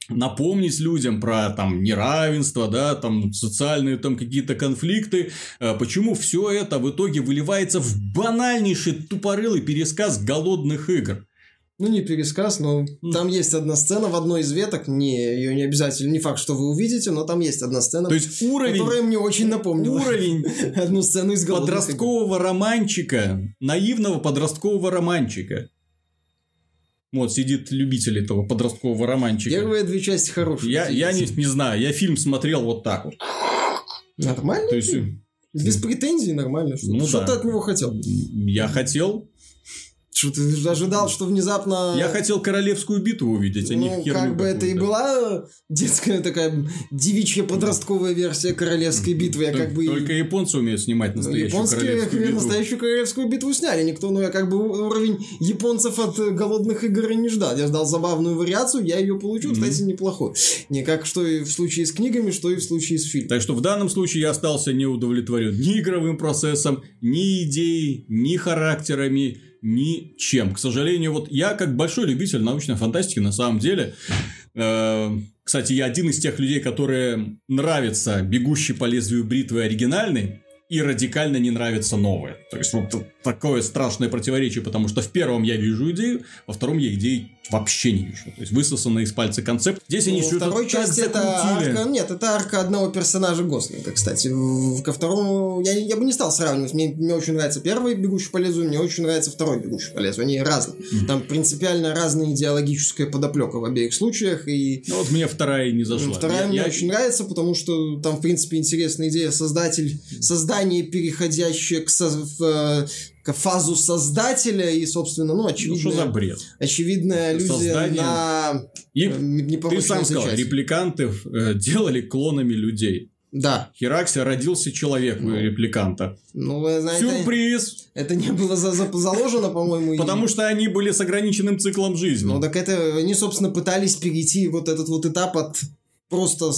напомнить людям про там неравенство, да, там социальные там какие-то конфликты, э, почему все это в итоге выливается в банальнейший тупорылый пересказ голодных игр? Ну, не пересказ, но там есть одна сцена в одной из веток. Не, ее не обязательно, не факт, что вы увидите, но там есть одна сцена, То есть уровень, которая мне очень напомнила уровень *laughs* одну сцену из подросткового романчика, наивного подросткового романчика. Вот, сидит любитель этого подросткового романчика. Первые две части хорошие. Я, я не, не знаю, я фильм смотрел вот так вот. Нормально? То есть, Без претензий нормально. Что, Ну что да. ты от него хотел? я хотел, Что ты ожидал, что внезапно... я хотел королевскую битву увидеть, а не Ну, как бы это и была детская такая девичья подростковая версия королевской битвы. Я Тол- как бы... Только японцы умеют снимать Ну, настоящую Японские королевскую битву. настоящую королевскую битву сняли. Никто, ну, я как бы уровень японцев от э, голодных игр не ждал. Я ждал забавную вариацию, я ее получил, Мгм. кстати, неплохой. Не как что и в случае с книгами, что и в случае с фильмом. Так что в данном случае я остался не удовлетворен ни игровым процессом, ни идеей, ни характерами, ничем. К сожалению, вот я как большой любитель научной фантастики на самом деле. э, кстати, я один из тех людей, которые нравится «Бегущий по лезвию бритвы» оригинальный, и радикально не нравится новое. То есть, вот такое страшное противоречие, потому что в первом я вижу идею, во втором я идеи вообще не вижу. То есть, высосанный из пальца концепт. Здесь они Ну, Во что-то второй части это арка... Нет, это арка одного персонажа Гослинга, кстати. Ко второму... Я, я бы не стал сравнивать. Мне, мне очень нравится первый «Бегущий по лезвию», мне очень нравится второй «Бегущий по лезвию». Они разные. Мгм. Там принципиально разная идеологическая подоплека в обеих случаях. И Ну, вот мне вторая не зашла. Вторая Я- мне я- очень нравится, потому что там, в принципе, интересная идея создатель, создание, переходящее к, со- в, э, фазу создателя и, собственно, ну, Ну, очевидная, что за бред? очевидная аллюзия Создание- на И э, ты сам сказал, зачатие. репликантов э, делали клонами людей. Да. Хераксия родился человек у Ну. репликанта. Ну, знаете, Сюрприз! это не было за, за- заложено, по-моему. и- Потому что они были с ограниченным циклом жизни. Ну, так это они, собственно, пытались перейти вот этот вот этап от просто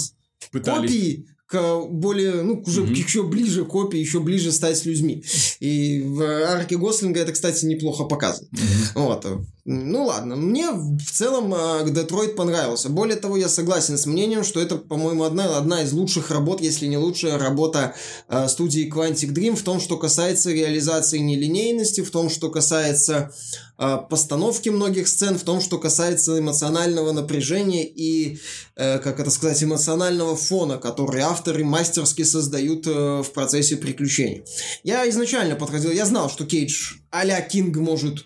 Пытались. копии к более, ну, уже mm-hmm. еще ближе копии, еще ближе стать с людьми. И в арке Гослинга это, кстати, неплохо показано. Mm-hmm. Вот. Ну ладно, мне в целом э, Детройт понравился. Более того, я согласен с мнением, что это, по-моему, одна, одна из лучших работ, если не лучшая работа э, студии Quantic Dream в том, что касается реализации нелинейности, в том, что касается постановки многих сцен, в том, что касается эмоционального напряжения и, э, как это сказать, эмоционального фона, который авторы мастерски создают э, в процессе приключений. Я изначально подходил, я знал, что Кейдж а-ля Кинг может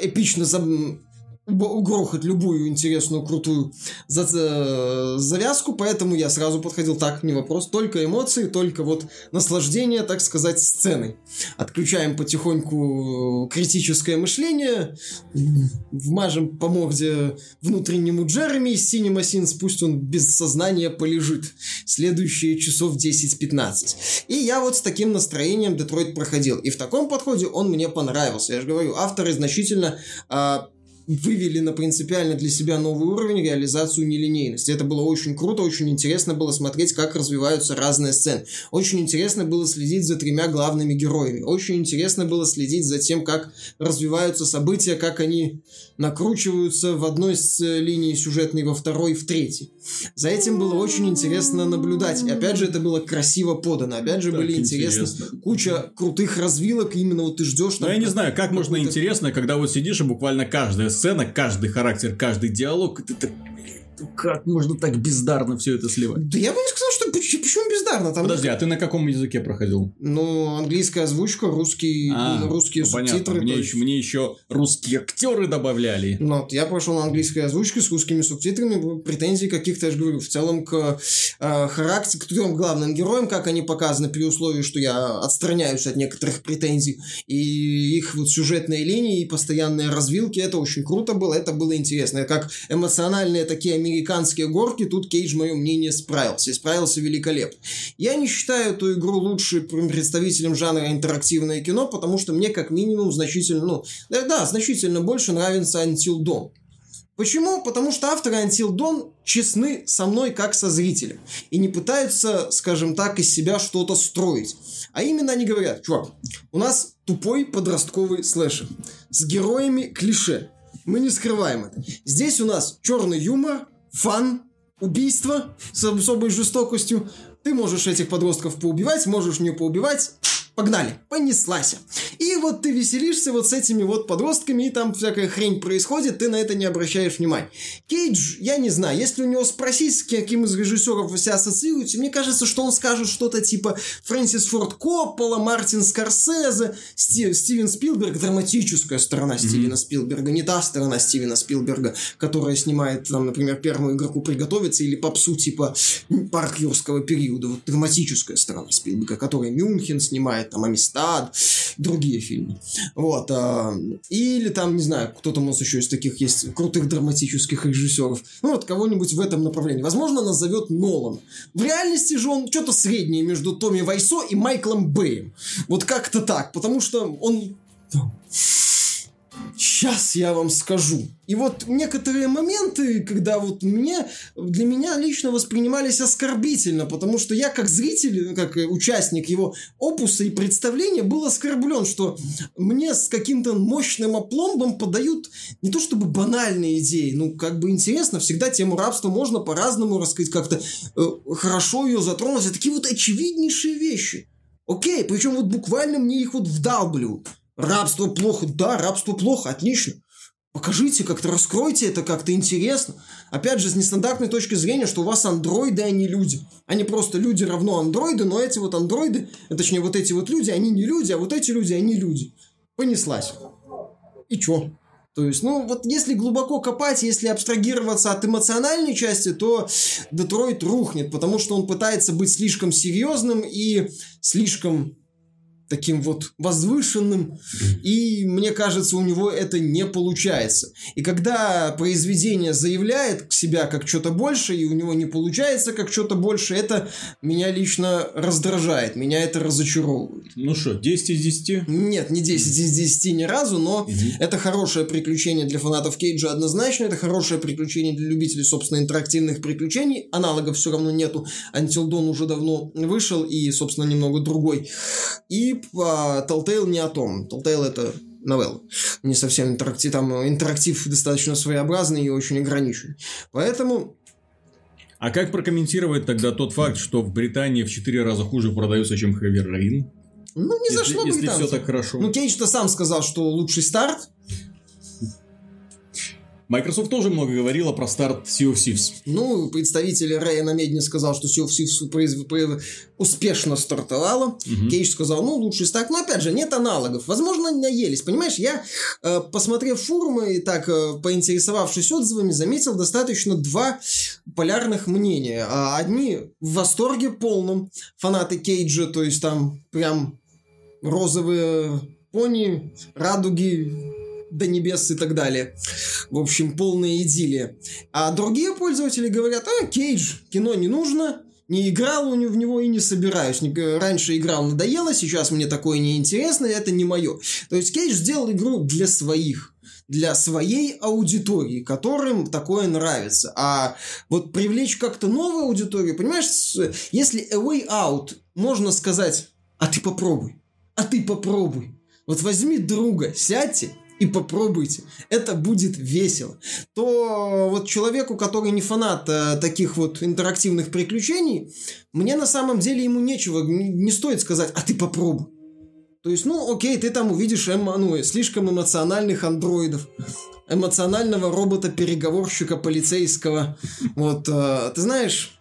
эпично угрохать любую интересную, крутую за э, завязку, поэтому я сразу подходил так, не вопрос, только эмоции, только вот наслаждение, так сказать, сценой. Отключаем потихоньку критическое мышление, вмажем по морде внутреннему Джереми из Cinema Sins, пусть он без сознания полежит следующие часов 10-15. И я вот с таким настроением Детройт проходил. И в таком подходе он мне понравился. Я же говорю, авторы значительно а, вывели на принципиально для себя новый уровень реализацию нелинейности. Это было очень круто, очень интересно было смотреть, как развиваются разные сцены. Очень интересно было следить за тремя главными героями. Очень интересно было следить за тем, как развиваются события, как они накручиваются в одной линии сюжетной, во второй, в третьей. За этим было очень интересно наблюдать. И опять же, это было красиво подано. Опять же, так были интересны интересно. куча крутых развилок. Именно вот ты ждешь. Но я не знаю, как можно интересно, когда вот сидишь и буквально каждая сцена, каждый характер, каждый диалог, ты, ты, как можно так бездарно все это сливать? Да я бы не сказал, что почему бездарно? Там Подожди, а ты на каком языке проходил? Ну, английская озвучка, русский, а, ну, русские ну, субтитры. Мне, есть... еще, мне еще русские актеры добавляли. Ну, вот, я прошел на английской озвучке с русскими субтитрами, претензий каких-то, я же говорю, в целом к э, характеру, к трем главным героям, как они показаны при условии, что я отстраняюсь от некоторых претензий, и их вот сюжетные линии и постоянные развилки, это очень круто было, это было интересно. Как эмоциональные такие американские горки, тут Кейдж, мое мнение, справился. И справился великолепно. Я не считаю эту игру лучшей представителем жанра интерактивное кино, потому что мне как минимум значительно, ну, да значительно больше нравится Until Dawn. Почему? Потому что авторы Until Dawn честны со мной как со зрителем. И не пытаются, скажем так, из себя что-то строить. А именно они говорят, чувак, у нас тупой подростковый слэшер с героями клише. Мы не скрываем это. Здесь у нас черный юмор, фан, убийство с особой жестокостью. Ты можешь этих подростков поубивать, можешь не поубивать. Погнали, понеслась. И вот ты веселишься вот с этими вот подростками, и там всякая хрень происходит, ты на это не обращаешь внимания. Кейдж, я не знаю, если у него спросить, с каким из режиссеров вы себя ассоциируете, мне кажется, что он скажет что-то типа Фрэнсис Форд Коппола, Мартин Скорсезе, Стив, Стивен Спилберг, драматическая сторона mm-hmm. Стивена Спилберга, не та сторона Стивена Спилберга, которая снимает, там, например, первому игроку приготовиться или попсу типа парк юрского периода, вот драматическая сторона Спилберга, которая Мюнхен снимает, там Амистад, другие фильмы. Вот. А, или там, не знаю, кто там у нас еще из таких есть крутых драматических режиссеров. Ну вот, кого-нибудь в этом направлении. Возможно, назовет Нолан. В реальности же он что-то среднее между Томми Вайсо и Майклом Бэем. Вот как-то так. Потому что он Сейчас я вам скажу. И вот некоторые моменты, когда вот мне, для меня лично воспринимались оскорбительно, потому что я как зритель, как участник его опуса и представления был оскорблен, что мне с каким-то мощным опломбом подают не то чтобы банальные идеи, ну как бы интересно, всегда тему рабства можно по-разному рассказать, как-то э, хорошо ее затронуть, это такие вот очевиднейшие вещи. Окей, причем вот буквально мне их вот вдалбливают. Рабство плохо. Да, рабство плохо, отлично. Покажите как-то, раскройте это как-то интересно. Опять же, с нестандартной точки зрения, что у вас андроиды, а не люди. Они просто люди равно андроиды, но эти вот андроиды, э, точнее, вот эти вот люди, они не люди, а вот эти люди, они люди. Понеслась. И чё? То есть, ну, вот если глубоко копать, если абстрагироваться от эмоциональной части, то Детройт рухнет, потому что он пытается быть слишком серьезным и слишком таким вот возвышенным, и мне кажется, у него это не получается. И когда произведение заявляет себя как что-то больше, и у него не получается как что-то больше, это меня лично раздражает, меня это разочаровывает. Ну что, 10 из 10? Нет, не 10 из 10 ни разу, но угу. это хорошее приключение для фанатов Кейджа однозначно, это хорошее приключение для любителей, собственно, интерактивных приключений. Аналогов все равно нету. Until Dawn уже давно вышел и, собственно, немного другой. И а, Telltale не о том. Telltale это новелла. Не совсем интерактив. Там интерактив достаточно своеобразный и очень ограниченный. Поэтому а как прокомментировать тогда тот факт, что в Британии в 4 раза хуже продается, чем Rain? Ну, не зашло если, если все так хорошо. Ну, Кейдж-то сам сказал, что лучший старт. Microsoft тоже много говорила про старт Sea of Thieves. Ну, представитель Рэя Медни сказал, что Sea of Thieves произ... Успешно стартовала. Угу. Кейдж сказал, ну, лучший старт. Но, опять же, нет аналогов. Возможно, наелись. Понимаешь, я, э, посмотрев форумы и так э, поинтересовавшись отзывами, заметил достаточно два полярных мнения. А одни в восторге полном. Фанаты Кейджа, то есть там прям розовые пони, радуги, до небес и так далее. В общем, полная идиллия. А другие пользователи говорят, а, Кейдж, кино не нужно, не играл в него и не собираюсь. Раньше играл, надоело, сейчас мне такое неинтересно, это не мое. То есть Кейдж сделал игру для своих для своей аудитории, которым такое нравится. А вот привлечь как-то новую аудиторию, понимаешь, если A Way Out можно сказать, а ты попробуй, а ты попробуй. Вот возьми друга, сядьте и попробуйте. Это будет весело. То вот человеку, который не фанат а, таких вот интерактивных приключений, мне на самом деле ему нечего, не, не стоит сказать, а ты попробуй. То есть, ну, окей, ты там увидишь эмо, ну, слишком эмоциональных андроидов, эмоционального робота-переговорщика полицейского. Вот, э, ты знаешь,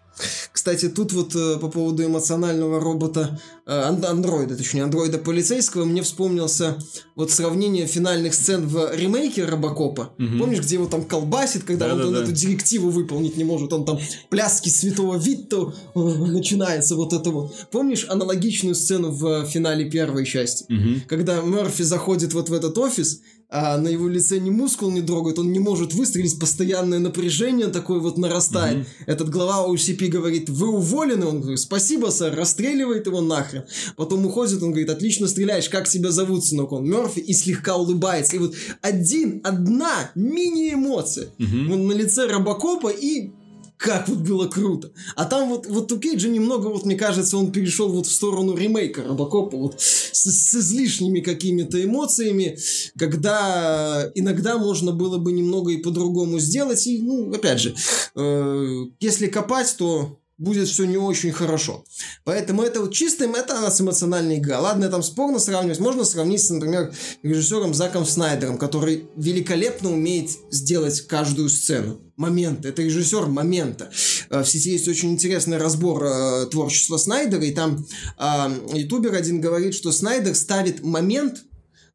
кстати, тут вот э, по поводу эмоционального робота, э, андроида, точнее, андроида полицейского, мне вспомнился вот сравнение финальных сцен в ремейке Робокопа. Угу. Помнишь, где его там колбасит, когда да, он, да, он да. эту директиву выполнить не может, он там пляски святого Витто э, начинается вот это вот. Помнишь аналогичную сцену в финале первой части? Угу. Когда Мерфи заходит вот в этот офис, а на его лице ни мускул не дрогает, он не может выстрелить, постоянное напряжение такое вот нарастает. Mm-hmm. Этот глава OCP говорит, вы уволены, он говорит, спасибо, сэр, расстреливает его нахрен. Потом уходит, он говорит, отлично стреляешь, как тебя зовут, сынок? Он Мерфи и слегка улыбается. И вот один, одна мини-эмоция mm-hmm. на лице Робокопа и как вот было круто. А там вот, вот у Кейджа немного, вот мне кажется, он перешел вот в сторону ремейка Робокопа, вот с, с излишними какими-то эмоциями, когда иногда можно было бы немного и по-другому сделать. И, ну, опять же, э, если копать, то будет все не очень хорошо. Поэтому это вот у нас эмоциональная игра. Ладно, там спорно сравнивать. Можно сравнить например, режиссером Заком Снайдером, который великолепно умеет сделать каждую сцену. Момент. Это режиссер момента. Э, в сети есть очень интересный разбор э, творчества Снайдера, и там э, ютубер один говорит, что Снайдер ставит момент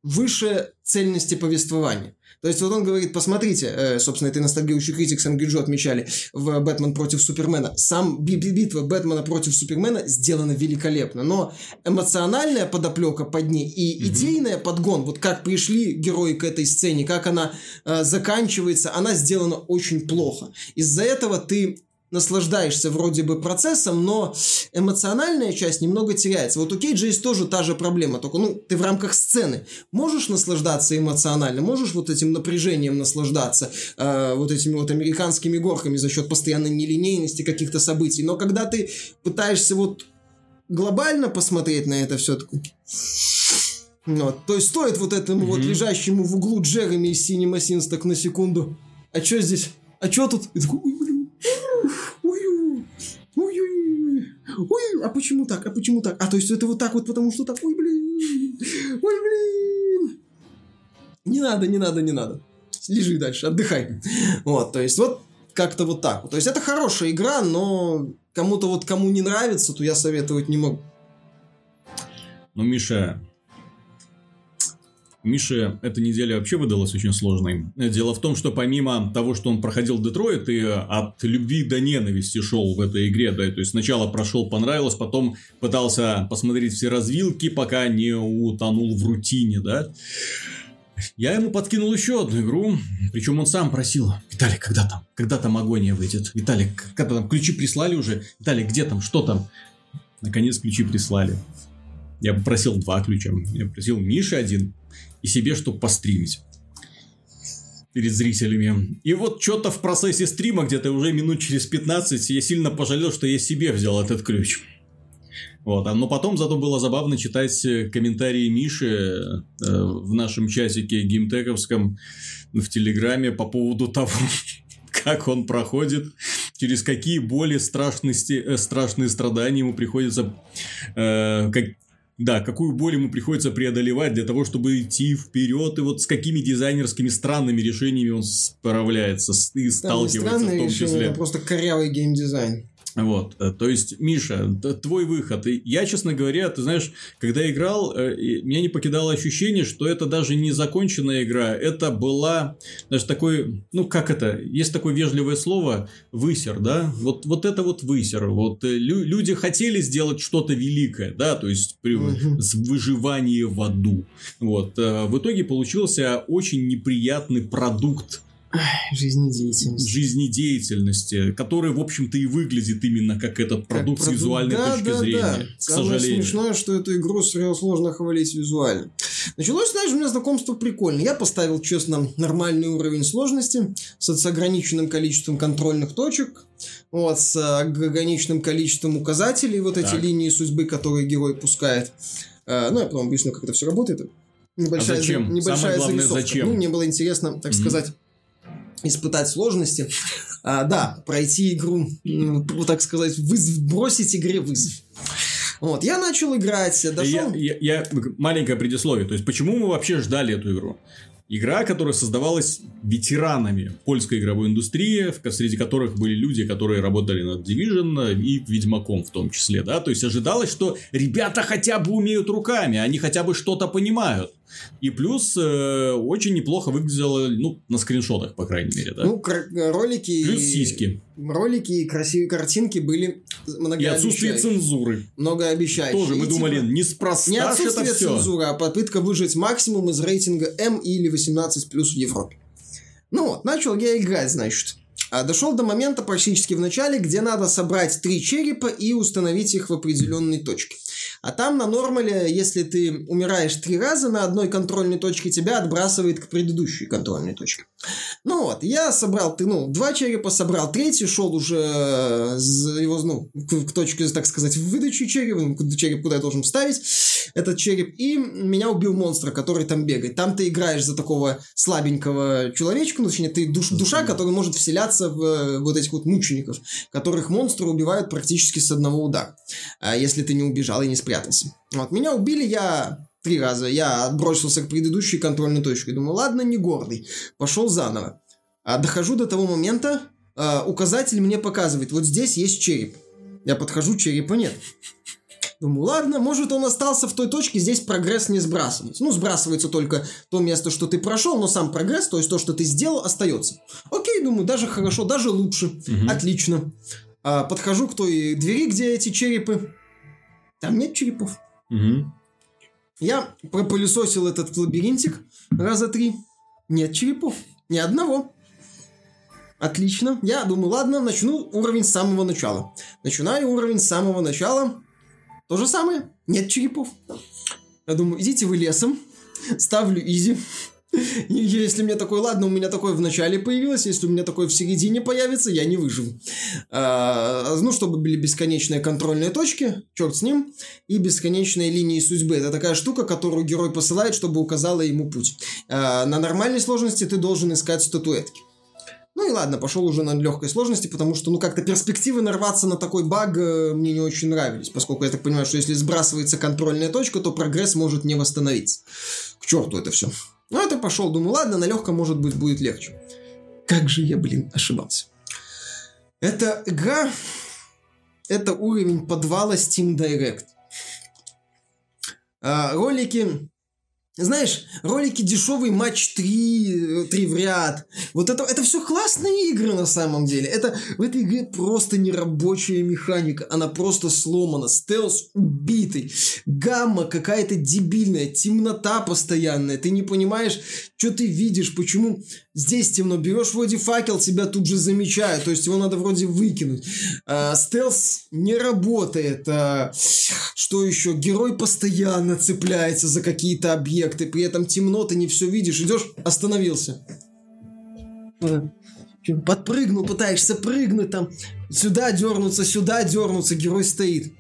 выше цельности повествования. То есть вот он говорит, посмотрите, э, собственно, это ностальгирующий критик Сэм Гиджо отмечали в «Бэтмен против Супермена». Сам битва Бэтмена против Супермена сделана великолепно, но эмоциональная подоплека под ней и mm-hmm. идейная подгон, вот как пришли герои к этой сцене, как она э, заканчивается, она сделана очень плохо. Из-за этого ты наслаждаешься вроде бы процессом, но эмоциональная часть немного теряется. Вот у Кейджа есть тоже та же проблема, только ну ты в рамках сцены можешь наслаждаться эмоционально, можешь вот этим напряжением наслаждаться, э, вот этими вот американскими горками за счет постоянной нелинейности каких-то событий, но когда ты пытаешься вот глобально посмотреть на это все, вот, то есть стоит вот этому mm-hmm. вот лежащему в углу Джереми из Cinema Sins так на секунду, а что здесь? А что тут? И такой, ой, а почему так, а почему так? А то есть это вот так вот, потому что так, ой, блин, ой, блин. Не надо, не надо, не надо. Лежи дальше, отдыхай. Вот, то есть вот как-то вот так. То есть это хорошая игра, но кому-то вот кому не нравится, то я советовать не могу. Ну, Миша, Мише эта неделя вообще выдалась очень сложной. Дело в том, что помимо того, что он проходил Детройт и от любви до ненависти шел в этой игре, да, то есть сначала прошел, понравилось, потом пытался посмотреть все развилки, пока не утонул в рутине, да. Я ему подкинул еще одну игру, причем он сам просил, Виталик, когда там, когда там агония выйдет? Виталик, когда там ключи прислали уже? Виталик, где там, что там? Наконец ключи прислали. Я попросил два ключа. Я попросил Мише один и себе, чтобы постримить перед зрителями. И вот что-то в процессе стрима, где-то уже минут через 15, я сильно пожалел, что я себе взял этот ключ. Вот. А, но потом зато было забавно читать э, комментарии Миши э, в нашем часике геймтековском в Телеграме по поводу *laughs* того, как он проходит, через какие боли, страшности, э, страшные страдания ему приходится, э, как, да, какую боль ему приходится преодолевать для того, чтобы идти вперед, и вот с какими дизайнерскими странными решениями он справляется и сталкивается не в том решения, числе. это просто корявый геймдизайн. Вот, э, то есть, Миша, твой выход. И я, честно говоря, ты знаешь, когда играл, э, меня не покидало ощущение, что это даже не законченная игра, это была даже такой, ну как это, есть такое вежливое слово, высер, да? Вот, вот это вот высер. Вот э, лю- люди хотели сделать что-то великое, да, то есть при, выживание в аду. Вот, в итоге получился очень неприятный продукт Жизнедеятельность. жизнедеятельности, который, в общем-то, и выглядит именно как этот Как продукт с визуальной Да, точки да, зрения. да. К Самое сожалению. смешное, что эту игру сложно хвалить визуально. Началось, знаешь, у меня знакомство прикольно. Я поставил, честно, нормальный уровень сложности с ограниченным количеством контрольных точек, вот, с ограниченным количеством указателей, вот эти Так. линии судьбы, которые герой пускает. Э, Ну, я потом объясню, как это все работает. Небольшая, А зачем? за- небольшая Самое главное, зарисовка. зачем? Ну, мне было интересно, так Мгм. сказать, испытать сложности. А, да, пройти игру, так сказать, выз- бросить игре вызов. Вот, я начал играть, Я, дошел... я- я- маленькое предисловие. То есть, почему мы вообще ждали эту игру? Игра, которая создавалась ветеранами польской игровой индустрии, среди которых были люди, которые работали над Division и Ведьмаком в том числе, да, то есть ожидалось, что ребята хотя бы умеют руками, они хотя бы что-то понимают. И плюс э, очень неплохо выглядело, ну, на скриншотах, по крайней мере, да. Ну, ролики... плюс и- сиськи. Ролики и красивые картинки были И отсутствие многообещающие. цензуры. Многообещающие. Тоже мы И, думали, типа, неспроста Не ж это отсутствие все. цензуры, а попытка выжать максимум из рейтинга М или 18 плюс в Европе. Ну вот, начал я играть, значит. А дошел до момента практически в начале, где надо собрать три черепа и установить их в определенной точке. А там на нормале, если ты умираешь три раза на одной контрольной точке, тебя отбрасывает к предыдущей контрольной точке. Ну вот, я собрал, ты, ну, два черепа, собрал третий, шел уже э, его, ну, к, к точке, так сказать, выдачи черепа, ну, череп, куда я должен вставить этот череп, и меня убил монстр, который там бегает. Там ты играешь за такого слабенького человечка, ну, точнее, ты душ- душа, которая может вселяться в э, вот этих вот мучеников, которых монстры убивают практически с одного удара, а если ты не убежал и не спрятался. Вот, меня убили, я три раза, я отбросился к предыдущей контрольной точке, думаю, ладно, не гордый, пошел заново. А дохожу до того момента, а, указатель мне показывает, вот здесь есть череп. Я подхожу, черепа нет. Думаю, ладно, может он остался в той точке, здесь прогресс не сбрасывается. Ну, сбрасывается только то место, что ты прошел, но сам прогресс, то есть то, что ты сделал, остается. Окей, думаю, даже хорошо, даже лучше. Мгм. Отлично. А, подхожу к той двери, где эти черепы. Там нет черепов. Мгм. Я пропылесосил этот лабиринтик раза три. Нет черепов. Ни одного. Отлично. Я думаю, ладно, начну уровень с самого начала. Начинаю уровень с самого начала. То же самое. Нет черепов. Я думаю, идите вы лесом. Ставлю изи. Если мне такой, ладно, у меня такое в начале появилось, если у меня такое в середине появится, я не выживу. А, ну, чтобы были бесконечные контрольные точки, черт с ним, и бесконечные линии судьбы. Это такая штука, которую герой посылает, чтобы указала ему путь. А, на нормальной сложности ты должен искать статуэтки. Ну и ладно, пошел уже на легкой сложности, потому что, ну, как-то перспективы нарваться на такой баг э, мне не очень нравились, поскольку я так понимаю, что если сбрасывается контрольная точка, то прогресс может не восстановиться. К черту это все. Ну, это пошел, думаю, ладно, на легком, может быть, будет легче. Как же я, блин, ошибался. Это игра... Это уровень подвала Steam Direct. А, ролики знаешь, ролики дешевый матч 3, 3 в ряд. Вот это, это все классные игры на самом деле. Это в этой игре просто нерабочая механика. Она просто сломана. Стелс убитый. Гамма какая-то дебильная. Темнота постоянная. Ты не понимаешь, что ты видишь, почему здесь темно. Берешь вроде факел, тебя тут же замечают. То есть его надо вроде выкинуть. А, стелс не работает. А, что еще? Герой постоянно цепляется за какие-то объекты объекты, при этом темно, ты не все видишь, идешь, остановился. Подпрыгнул, пытаешься прыгнуть там, сюда дернуться, сюда дернуться, герой стоит.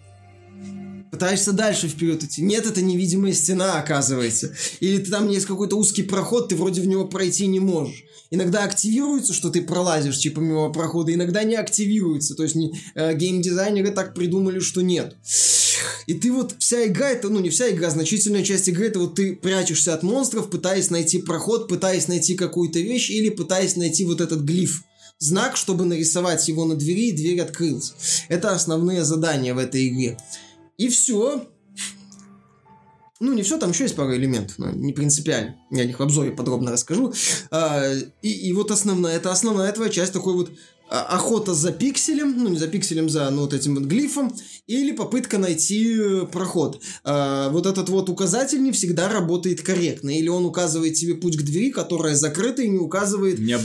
Пытаешься дальше вперед идти. Нет, это невидимая стена, оказывается. Или ты там есть какой-то узкий проход, ты вроде в него пройти не можешь. Иногда активируется, что ты пролазишь типа мимо прохода, иногда не активируется. То есть не, э, геймдизайнеры так придумали, что нет. И ты вот вся игра, это, ну не вся игра, значительная часть игры, это вот ты прячешься от монстров, пытаясь найти проход, пытаясь найти какую-то вещь или пытаясь найти вот этот глиф знак, чтобы нарисовать его на двери, и дверь открылась. Это основные задания в этой игре. И все. Ну, не все, там еще есть пару элементов, но не принципиально. Я о них в обзоре подробно расскажу. А, и, и вот основная, это основная твоя часть, такой вот а, охота за пикселем, ну не за пикселем, за ну, вот этим вот глифом, или попытка найти э, проход. А, вот этот вот указатель не всегда работает корректно, или он указывает тебе путь к двери, которая закрыта, и не указывает... Не,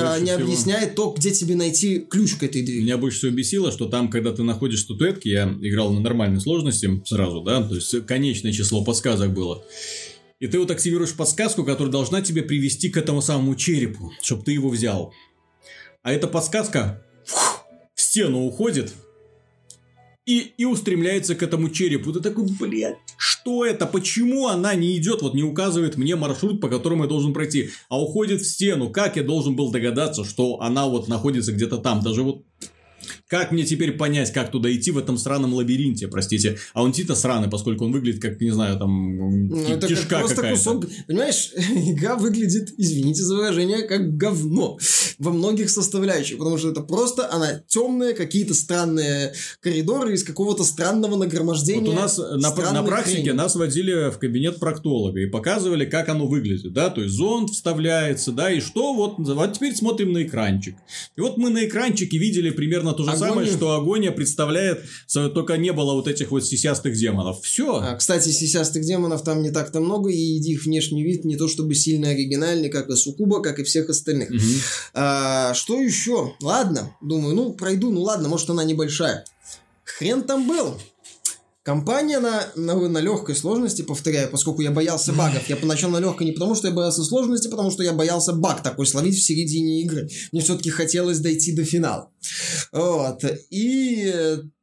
а, не всего... объясняет то, где тебе найти ключ к этой двери. Меня больше всего бесило, что там, когда ты находишь статуэтки, я играл на нормальной сложности сразу, да, то есть конечное число подсказок было. И ты вот активируешь подсказку, которая должна тебе привести к этому самому черепу, чтобы ты его взял а эта подсказка в стену уходит и, и устремляется к этому черепу. Ты такой, блядь, что это? Почему она не идет, вот не указывает мне маршрут, по которому я должен пройти, а уходит в стену? Как я должен был догадаться, что она вот находится где-то там? Даже вот как мне теперь понять, как туда идти в этом сраном лабиринте, простите? А он типа сраный, поскольку он выглядит как, не знаю, там, ну, это кишка как какая-то. Кусок... Понимаешь, *laughs* игра выглядит, извините за выражение, как говно во многих составляющих, потому что это просто, она темная, какие-то странные коридоры из какого-то странного нагромождения. Вот у нас на, на практике хрени. нас водили в кабинет проктолога и показывали, как оно выглядит, да, то есть зонд вставляется, да, и что, вот, вот теперь смотрим на экранчик. И вот мы на экранчике видели примерно то же Агония... самое, что Агония представляет, только не было вот этих вот сисястых демонов. Все. А, кстати, сисястых демонов там не так-то много, и их внешний вид не то чтобы сильно оригинальный, как и Сукуба, как и всех остальных. Угу. А, что еще? Ладно, думаю, ну, пройду, ну ладно, может она небольшая. Хрен там был. Компания на, на, на легкой сложности, повторяю, поскольку я боялся багов. Я поначалу на легкой не потому, что я боялся сложности, потому что я боялся баг такой словить в середине игры. Мне все-таки хотелось дойти до финала. Вот. И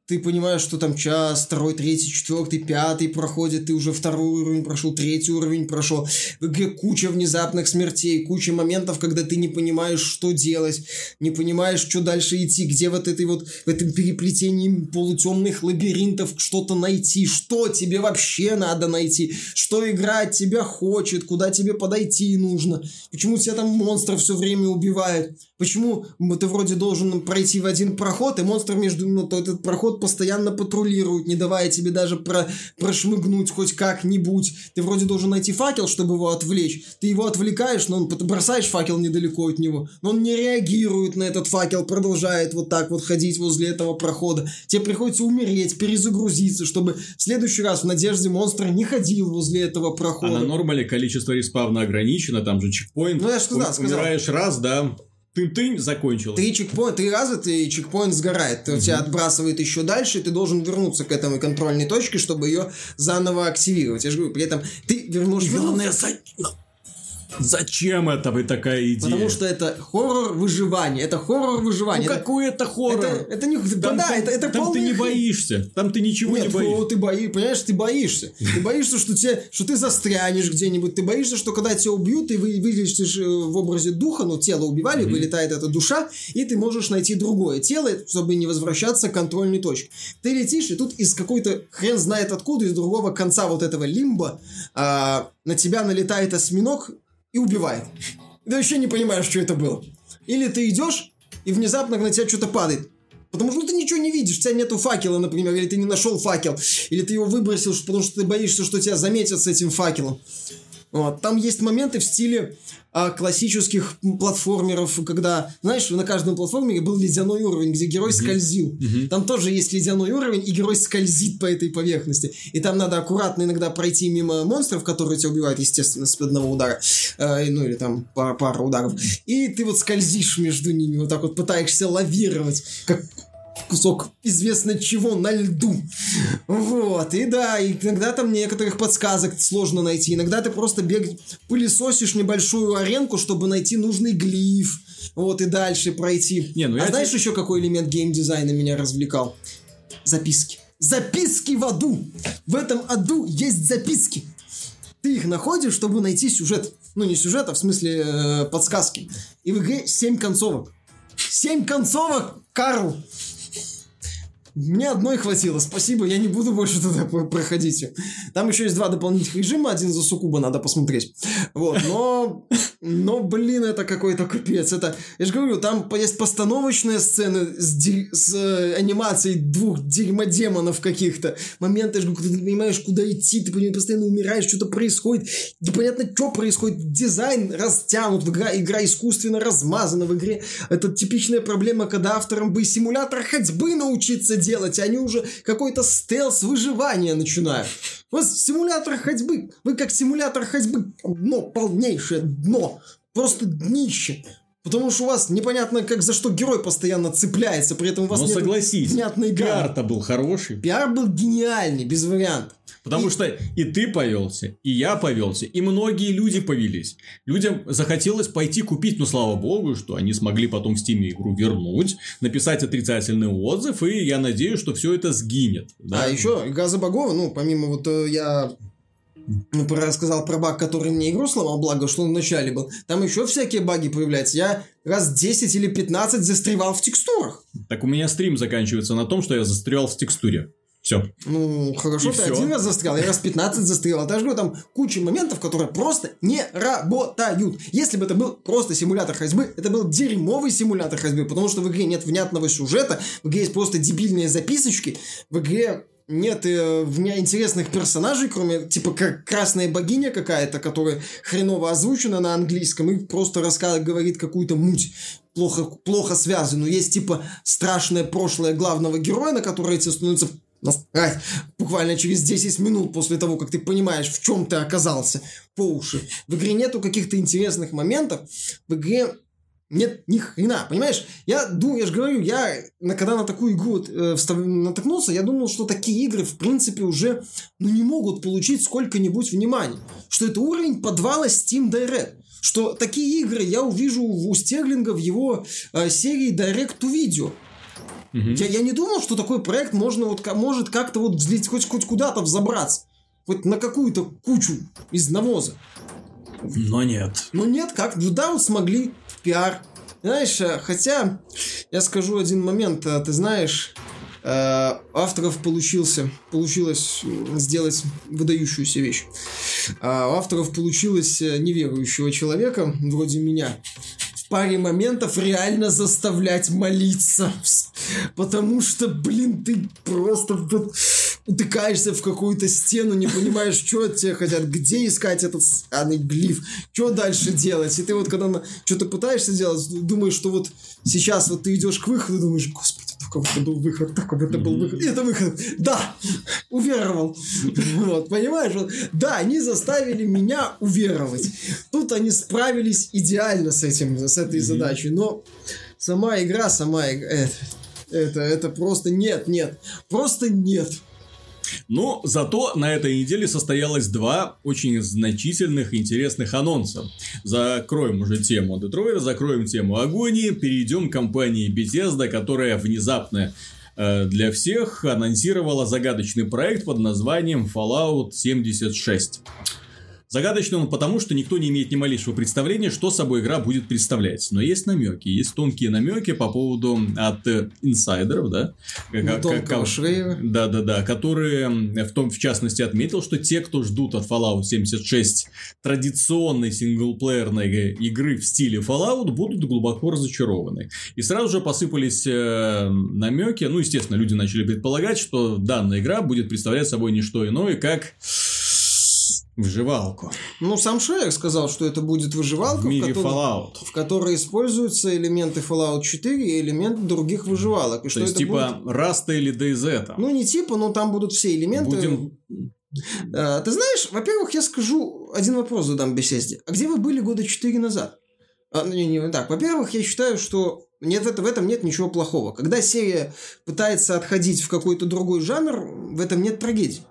ты понимаешь, что там час, второй, третий, четвертый, пятый проходит, ты уже второй уровень прошел, третий уровень прошел. В игре куча внезапных смертей, куча моментов, когда ты не понимаешь, что делать, не понимаешь, что дальше идти, где вот этой вот, в этом переплетении полутемных лабиринтов что-то найти, что тебе вообще надо найти, что игра от тебя хочет, куда тебе подойти нужно, почему тебя там монстры все время убивают, почему ты вроде должен пройти в один проход, и монстр между, ну, этот проход постоянно патрулируют, не давая тебе даже про прошмыгнуть хоть как-нибудь. Ты вроде должен найти факел, чтобы его отвлечь. Ты его отвлекаешь, но он бросаешь факел недалеко от него, но он не реагирует на этот факел, продолжает вот так вот ходить возле этого прохода. Тебе приходится умереть, перезагрузиться, чтобы в следующий раз в надежде монстра не ходил возле этого прохода. А на нормале количество респавна ограничено, там же чекпоинт. Ну, я же сказал, сказал. Умираешь раз, да, ты-ты закончил. Три чекпоинта, три раза ты чекпоинт сгорает. Угу. Тебя отбрасывает еще дальше, и ты должен вернуться к этому контрольной точке, чтобы ее заново активировать. Я же говорю, при этом ты вернешь... Главное, за... Зачем это вы такая идея? Потому что это хоррор выживания. Это хоррор выживания. Ну это, какой это хоррор? Это, это не... Там, да, там, это, это там ты не боишься. Там ты ничего Нет, не боишься. Ну, ты бои, понимаешь, ты боишься. Ты боишься, что, тебе, что ты застрянешь где-нибудь. Ты боишься, что когда тебя убьют, ты вы, вылетишь э, в образе духа, ну, тело убивали, mm-hmm. вылетает эта душа, и ты можешь найти другое тело, чтобы не возвращаться к контрольной точке. Ты летишь, и тут из какой-то хрен знает откуда, из другого конца вот этого лимба а, на тебя налетает осьминог, и убивает. Ты вообще не понимаешь, что это было. Или ты идешь, и внезапно на тебя что-то падает. Потому что ну, ты ничего не видишь, у тебя нету факела, например, или ты не нашел факел, или ты его выбросил, потому что ты боишься, что тебя заметят с этим факелом. Вот. Там есть моменты в стиле а, классических платформеров, когда, знаешь, на каждом платформере был ледяной уровень, где герой mm-hmm. скользил. Mm-hmm. Там тоже есть ледяной уровень, и герой скользит по этой поверхности. И там надо аккуратно иногда пройти мимо монстров, которые тебя убивают, естественно, с одного удара. Э, ну, или там пара, пара ударов. И ты вот скользишь между ними, вот так вот пытаешься лавировать, как кусок известно чего на льду. Вот, и да, иногда там некоторых подсказок сложно найти. Иногда ты просто бег... пылесосишь небольшую аренку, чтобы найти нужный глиф. Вот, и дальше пройти. Не, ну а знаешь тебе... еще какой элемент геймдизайна меня развлекал? Записки. Записки в аду! В этом аду есть записки. Ты их находишь, чтобы найти сюжет. Ну, не сюжет, а в смысле э, подсказки. И в игре 7 концовок. 7 концовок, Карл! Мне одной хватило, спасибо, я не буду больше туда проходить. Там еще есть два дополнительных режима, один за Сукуба надо посмотреть. Вот, но... Но, блин, это какой-то капец. Это, я же говорю, там есть постановочные сцены с, ди... с э, анимацией двух дерьмодемонов каких-то. Моменты, когда ты не понимаешь, куда идти, ты постоянно умираешь, что-то происходит. Непонятно, что происходит. Дизайн растянут, игра, игра искусственно размазана в игре. Это типичная проблема, когда авторам бы симулятор ходьбы научиться делать, они уже какой-то стелс выживания начинают. У вас симулятор ходьбы, вы как симулятор ходьбы, дно, полнейшее дно, просто днище. Потому что у вас непонятно, как за что герой постоянно цепляется, при этом у вас ну, нет согласись, понятной пиар-то был хороший. Пиар был гениальный, без вариантов. Потому и... что и ты повелся, и я повелся, и многие люди повелись. Людям захотелось пойти купить, но слава богу, что они смогли потом в Steam игру вернуть, написать отрицательный отзыв, и я надеюсь, что все это сгинет. Да? А еще Газа Богова, ну, помимо вот э, я ну, рассказал про баг, который мне игру сломал, благо, что он вначале был. Там еще всякие баги появляются. Я раз 10 или 15 застревал в текстурах. Так у меня стрим заканчивается на том, что я застрял в текстуре. Все. Ну, хорошо, и ты все. один раз застрял, я раз 15 застрял. А я говорю, там куча моментов, которые просто не работают. Если бы это был просто симулятор ходьбы, это был дерьмовый симулятор ходьбы, потому что в игре нет внятного сюжета, в игре есть просто дебильные записочки, в игре нет э, в меня интересных персонажей, кроме, типа, как красная богиня какая-то, которая хреново озвучена на английском и просто рассказывает, говорит какую-то муть плохо, плохо связанную. Есть, типа, страшное прошлое главного героя, на которое тебе становится насрать буквально через 10 минут после того, как ты понимаешь, в чем ты оказался по уши. В игре нету каких-то интересных моментов. В игре нет ни хрена, понимаешь? Я думаю, я же говорю, я когда на такую игру э, встав... натыкнулся, я думал, что такие игры, в принципе, уже ну, не могут получить сколько-нибудь внимания. Что это уровень подвала Steam Direct. Что такие игры я увижу у Стерлинга в его э, серии Direct to Video. Угу. Я, я не думал, что такой проект можно вот, может как-то вот взлететь, хоть, хоть куда-то взобраться. Хоть на какую-то кучу из навоза. Но нет. Но нет, как? Ну да, вот смогли. Пиар. Знаешь, э, хотя, я скажу один момент. Э, ты знаешь, э, авторов получился, получилось сделать выдающуюся вещь. А авторов получилось неверующего человека, вроде меня, паре моментов реально заставлять молиться. *laughs* Потому что, блин, ты просто утыкаешься в какую-то стену, не понимаешь, что от тебя хотят, где искать этот сраный глиф, что дальше делать. И ты вот когда что-то пытаешься делать, думаешь, что вот сейчас вот ты идешь к выходу, думаешь, господи, только это был выход, только это был выход. Это выход. Да, уверовал. *laughs* Вот, понимаешь? Вот, да, они заставили меня уверовать. Тут они справились идеально с этим, с этой задачей. Но сама игра, сама игра, это, это, это просто нет, нет. Просто нет. Но зато на этой неделе состоялось два очень значительных интересных анонса. Закроем уже тему Детройта, закроем тему Агонии, перейдем к компании Bethesda, которая внезапно э, для всех анонсировала загадочный проект под названием Fallout 76. Загадочный он потому, что никто не имеет ни малейшего представления, что собой игра будет представлять. Но есть намеки, есть тонкие намеки по поводу от э, инсайдеров, да? Как, как, Шрейва. Да, да, да, которые в том, в частности, отметил, что те, кто ждут от Fallout 76 традиционной синглплеерной игры в стиле Fallout, будут глубоко разочарованы. И сразу же посыпались э, намеки, ну, естественно, люди начали предполагать, что данная игра будет представлять собой не что иное, как выживалку. Ну, сам Шрайер сказал, что это будет выживалка, в мире которой, Fallout. в которой используются элементы Fallout 4 и элементы других выживалок. И То что есть, это типа, Rust а или DayZ там. Ну, не типа, но там будут все элементы. Будем... А, ты знаешь, во-первых, я скажу, один вопрос задам Bethesda. А где вы были года 4 назад? А, ну, не, не так. Во-первых, я считаю, что нет, в, в этом нет ничего плохого. Когда серия пытается отходить в какой-то другой жанр, в этом нет трагедии.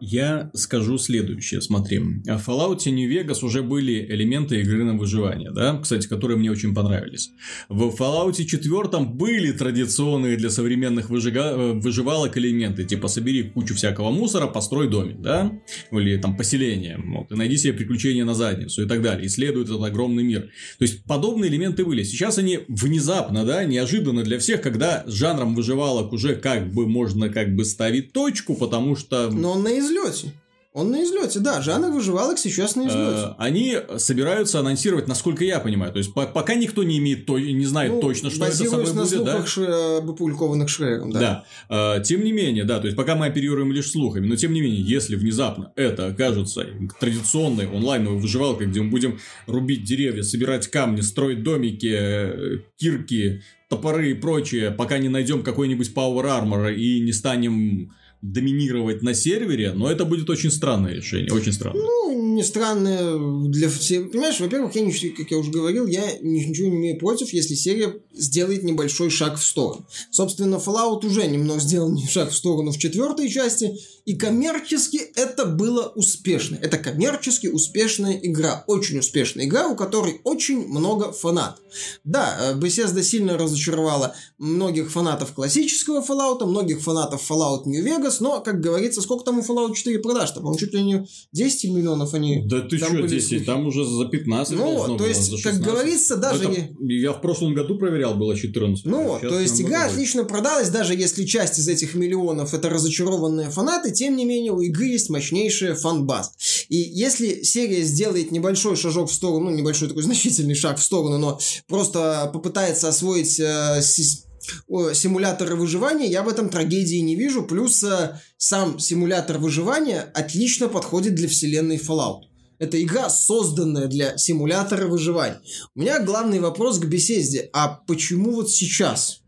Я скажу следующее, смотри. В Fallout New Vegas уже были элементы игры на выживание, да, кстати, которые мне очень понравились. В Fallout 4 были традиционные для современных выжига- э, выживалок элементы, типа собери кучу всякого мусора, построй домик, да, или там поселение, вот, и найди себе приключения на задницу и так далее, исследуй этот огромный мир. То есть, подобные элементы были. Сейчас они внезапно, да, неожиданно для всех, когда с жанром выживалок уже как бы можно как бы ставить точку, потому что... Но он на излете. Он на излете, да. Жанр выживалок сейчас на излете. Э, они собираются анонсировать, насколько я понимаю. То есть, по- пока никто не имеет, то- не знает Ну, точно, что это собой на будет, да? ш- опубликованных Шреком, да. Да. Э, Тем не менее, да, то есть пока мы оперируем лишь слухами, но тем не менее, если внезапно это окажется традиционной онлайновой выживалкой, где мы будем рубить деревья, собирать камни, строить домики, э, кирки, топоры и прочее, пока не найдем какой-нибудь Power Armor и не станем доминировать на сервере, но это будет очень странное решение, очень странное. Ну, не странно для всех. Понимаешь, во-первых, я ничего, как я уже говорил, я ни- ничего не имею против, если серия сделает небольшой шаг в сторону. Собственно, Fallout уже немного сделал *laughs* шаг в сторону в четвертой части, и коммерчески это было успешно. Это коммерчески успешная игра, очень успешная игра, у которой очень много фанатов. Да, э, Bethesda сильно разочаровала многих фанатов классического Fallout, многих фанатов Fallout New Vegas, но, как говорится, сколько там у Fallout 4 продаж-то? По-моему, чуть ли не 10 миллионов они... Да ты там что, были 10, слухи. там уже за 15 Ну, то было, есть, как 16. говорится, даже Это- не- Я в прошлом году проверял, было 14. Ну то есть игра больше. отлично продалась, даже если часть из этих миллионов это разочарованные фанаты, тем не менее у игры есть мощнейшая фан-база. И если серия сделает небольшой шажок в сторону, ну небольшой такой *laughs* значительный шаг в сторону, но просто попытается освоить э, си- о, симуляторы выживания, я в этом трагедии не вижу. Плюс э, сам симулятор выживания отлично подходит для вселенной Fallout. Это игра, созданная для симулятора выживания. У меня главный вопрос к беседе. А почему вот сейчас?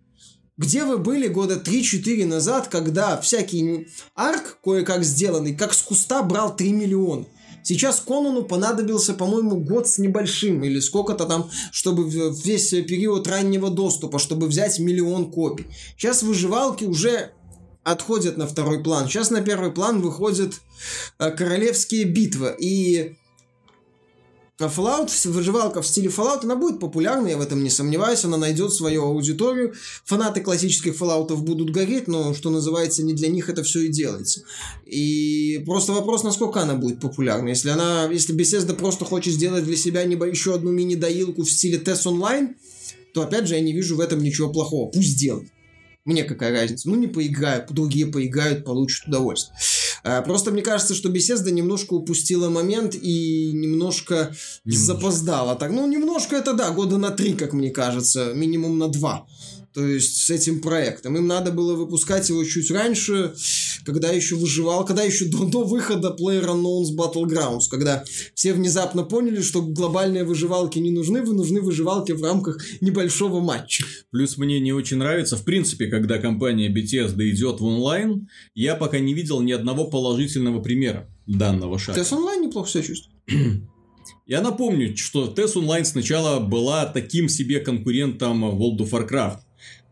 Где вы были года 3-4 назад, когда всякий арк, кое-как сделанный, как с куста брал 3 миллиона? Сейчас Конану понадобился, по-моему, год с небольшим, или сколько-то там, чтобы весь период раннего доступа, чтобы взять миллион копий. Сейчас выживалки уже отходят на второй план. Сейчас на первый план выходят э, королевские битвы. И а Fallout, выживалка в стиле Fallout, она будет популярной, я в этом не сомневаюсь, она найдет свою аудиторию. Фанаты классических Fallout будут гореть, но, что называется, не для них это все и делается. И просто вопрос, насколько она будет популярна. Если она, если Bethesda просто хочет сделать для себя еще одну мини-доилку в стиле TES Online, то, опять же, я не вижу в этом ничего плохого. Пусть делает. Мне какая разница? Ну, не поиграю, другие поиграют, получат удовольствие. А, Просто мне кажется, что Bethesda немножко упустила момент и немножко, Немножко. запоздала. Так, ну, немножко это да, года на три, как мне кажется, минимум на два. То есть с этим проектом. Им надо было выпускать его чуть раньше, когда еще выживал, когда еще до, до выхода PlayerUnknown's Battlegrounds, когда все внезапно поняли, что глобальные выживалки не нужны, вы нужны выживалки в рамках небольшого матча. Плюс мне не очень нравится, в принципе, когда компания Bethesda идет в онлайн, я пока не видел ни одного положительного примера данного шага. TES Online неплохо себя чувствует. *clears throat* Я напомню, что TES Online сначала была таким себе конкурентом World of Warcraft.